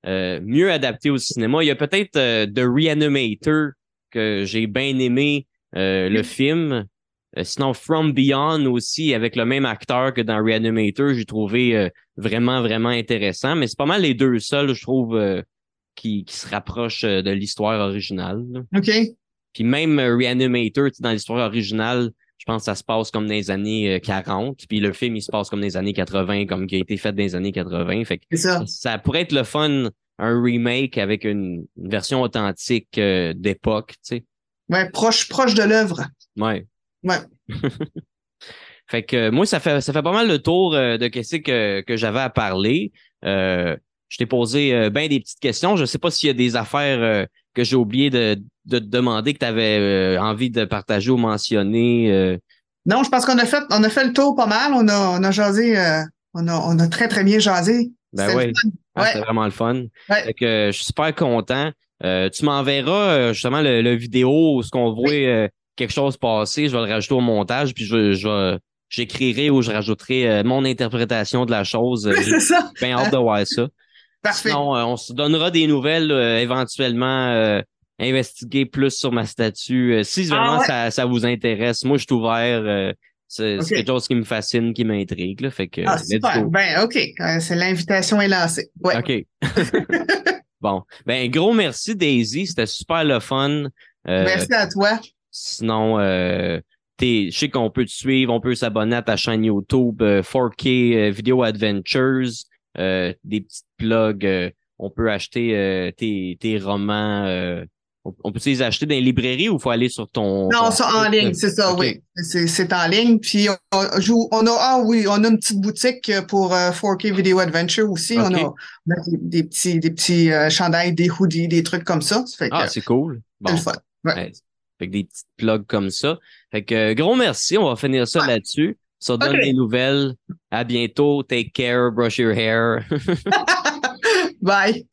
mieux adapté au cinéma. Il y a peut-être The Reanimator que j'ai bien aimé le film, euh, sinon, From Beyond aussi, avec le même acteur que dans Reanimator, j'ai trouvé euh, vraiment, vraiment intéressant. Mais c'est pas mal les deux seuls, je trouve, euh, qui, qui se rapprochent de l'histoire originale. OK. Puis même Reanimator, dans l'histoire originale, je pense que ça se passe comme dans les années 40. Puis le film, il se passe comme dans les années 80, comme qui a été fait dans les années 80. Fait que ça. ça pourrait être le fun, un remake avec une, version authentique d'époque, tu sais. Ouais, proche, proche de l'œuvre. Ouais. Ouais. fait que moi, ça fait ça fait pas mal le tour euh, de qu'est-ce que, que j'avais à parler. Euh, je t'ai posé euh, bien des petites questions. Je sais pas s'il y a des affaires que j'ai oublié de, de te demander que tu avais envie de partager ou mentionner. Non, je pense qu'on a fait on a fait le tour pas mal. On a, on a jasé, on, a, on a très, très bien jasé. Ben oui. Ah, C'était vraiment le fun. Fait que, je suis super content. tu m'enverras justement le, le vidéo, ce qu'on voit quelque chose passer, je vais le rajouter au montage, puis je, je j'écrirai ou je rajouterai euh, mon interprétation de la chose. Oui, c'est ça. Bien hâte de voir ça. Parfait. Sinon, euh, on se donnera des nouvelles euh, éventuellement. investiguer plus sur ma statue. si ah vraiment ça, ça vous intéresse, moi je suis ouvert. c'est quelque chose qui me fascine, qui m'intrigue. Fait que, ah, super. Ben, OK. c'est l'invitation est lancée. Ouais. OK. bon. Ben, gros merci, Daisy. C'était super le fun. merci à toi. Sinon, euh, je sais qu'on peut te suivre, on peut s'abonner à ta chaîne YouTube 4K euh, euh, Video Adventures, des petites plugs. on peut acheter tes, tes romans. on peut les acheter dans les librairies ou faut aller sur ton. Non, c'est en ligne, c'est ça, oui. C'est en ligne. Puis on, joue, on a, ah oui, on a une petite boutique pour 4K Video Adventure aussi. On, a, des, petits, des petits chandails, des hoodies, des trucs comme ça. ça ah, c'est cool. Bon. C'est le fun. Ouais. Fait des petites plugs comme ça. Fait que euh, gros merci, on va finir ça là-dessus. Ça donne des nouvelles. À bientôt. Take care. Brush your hair. Bye.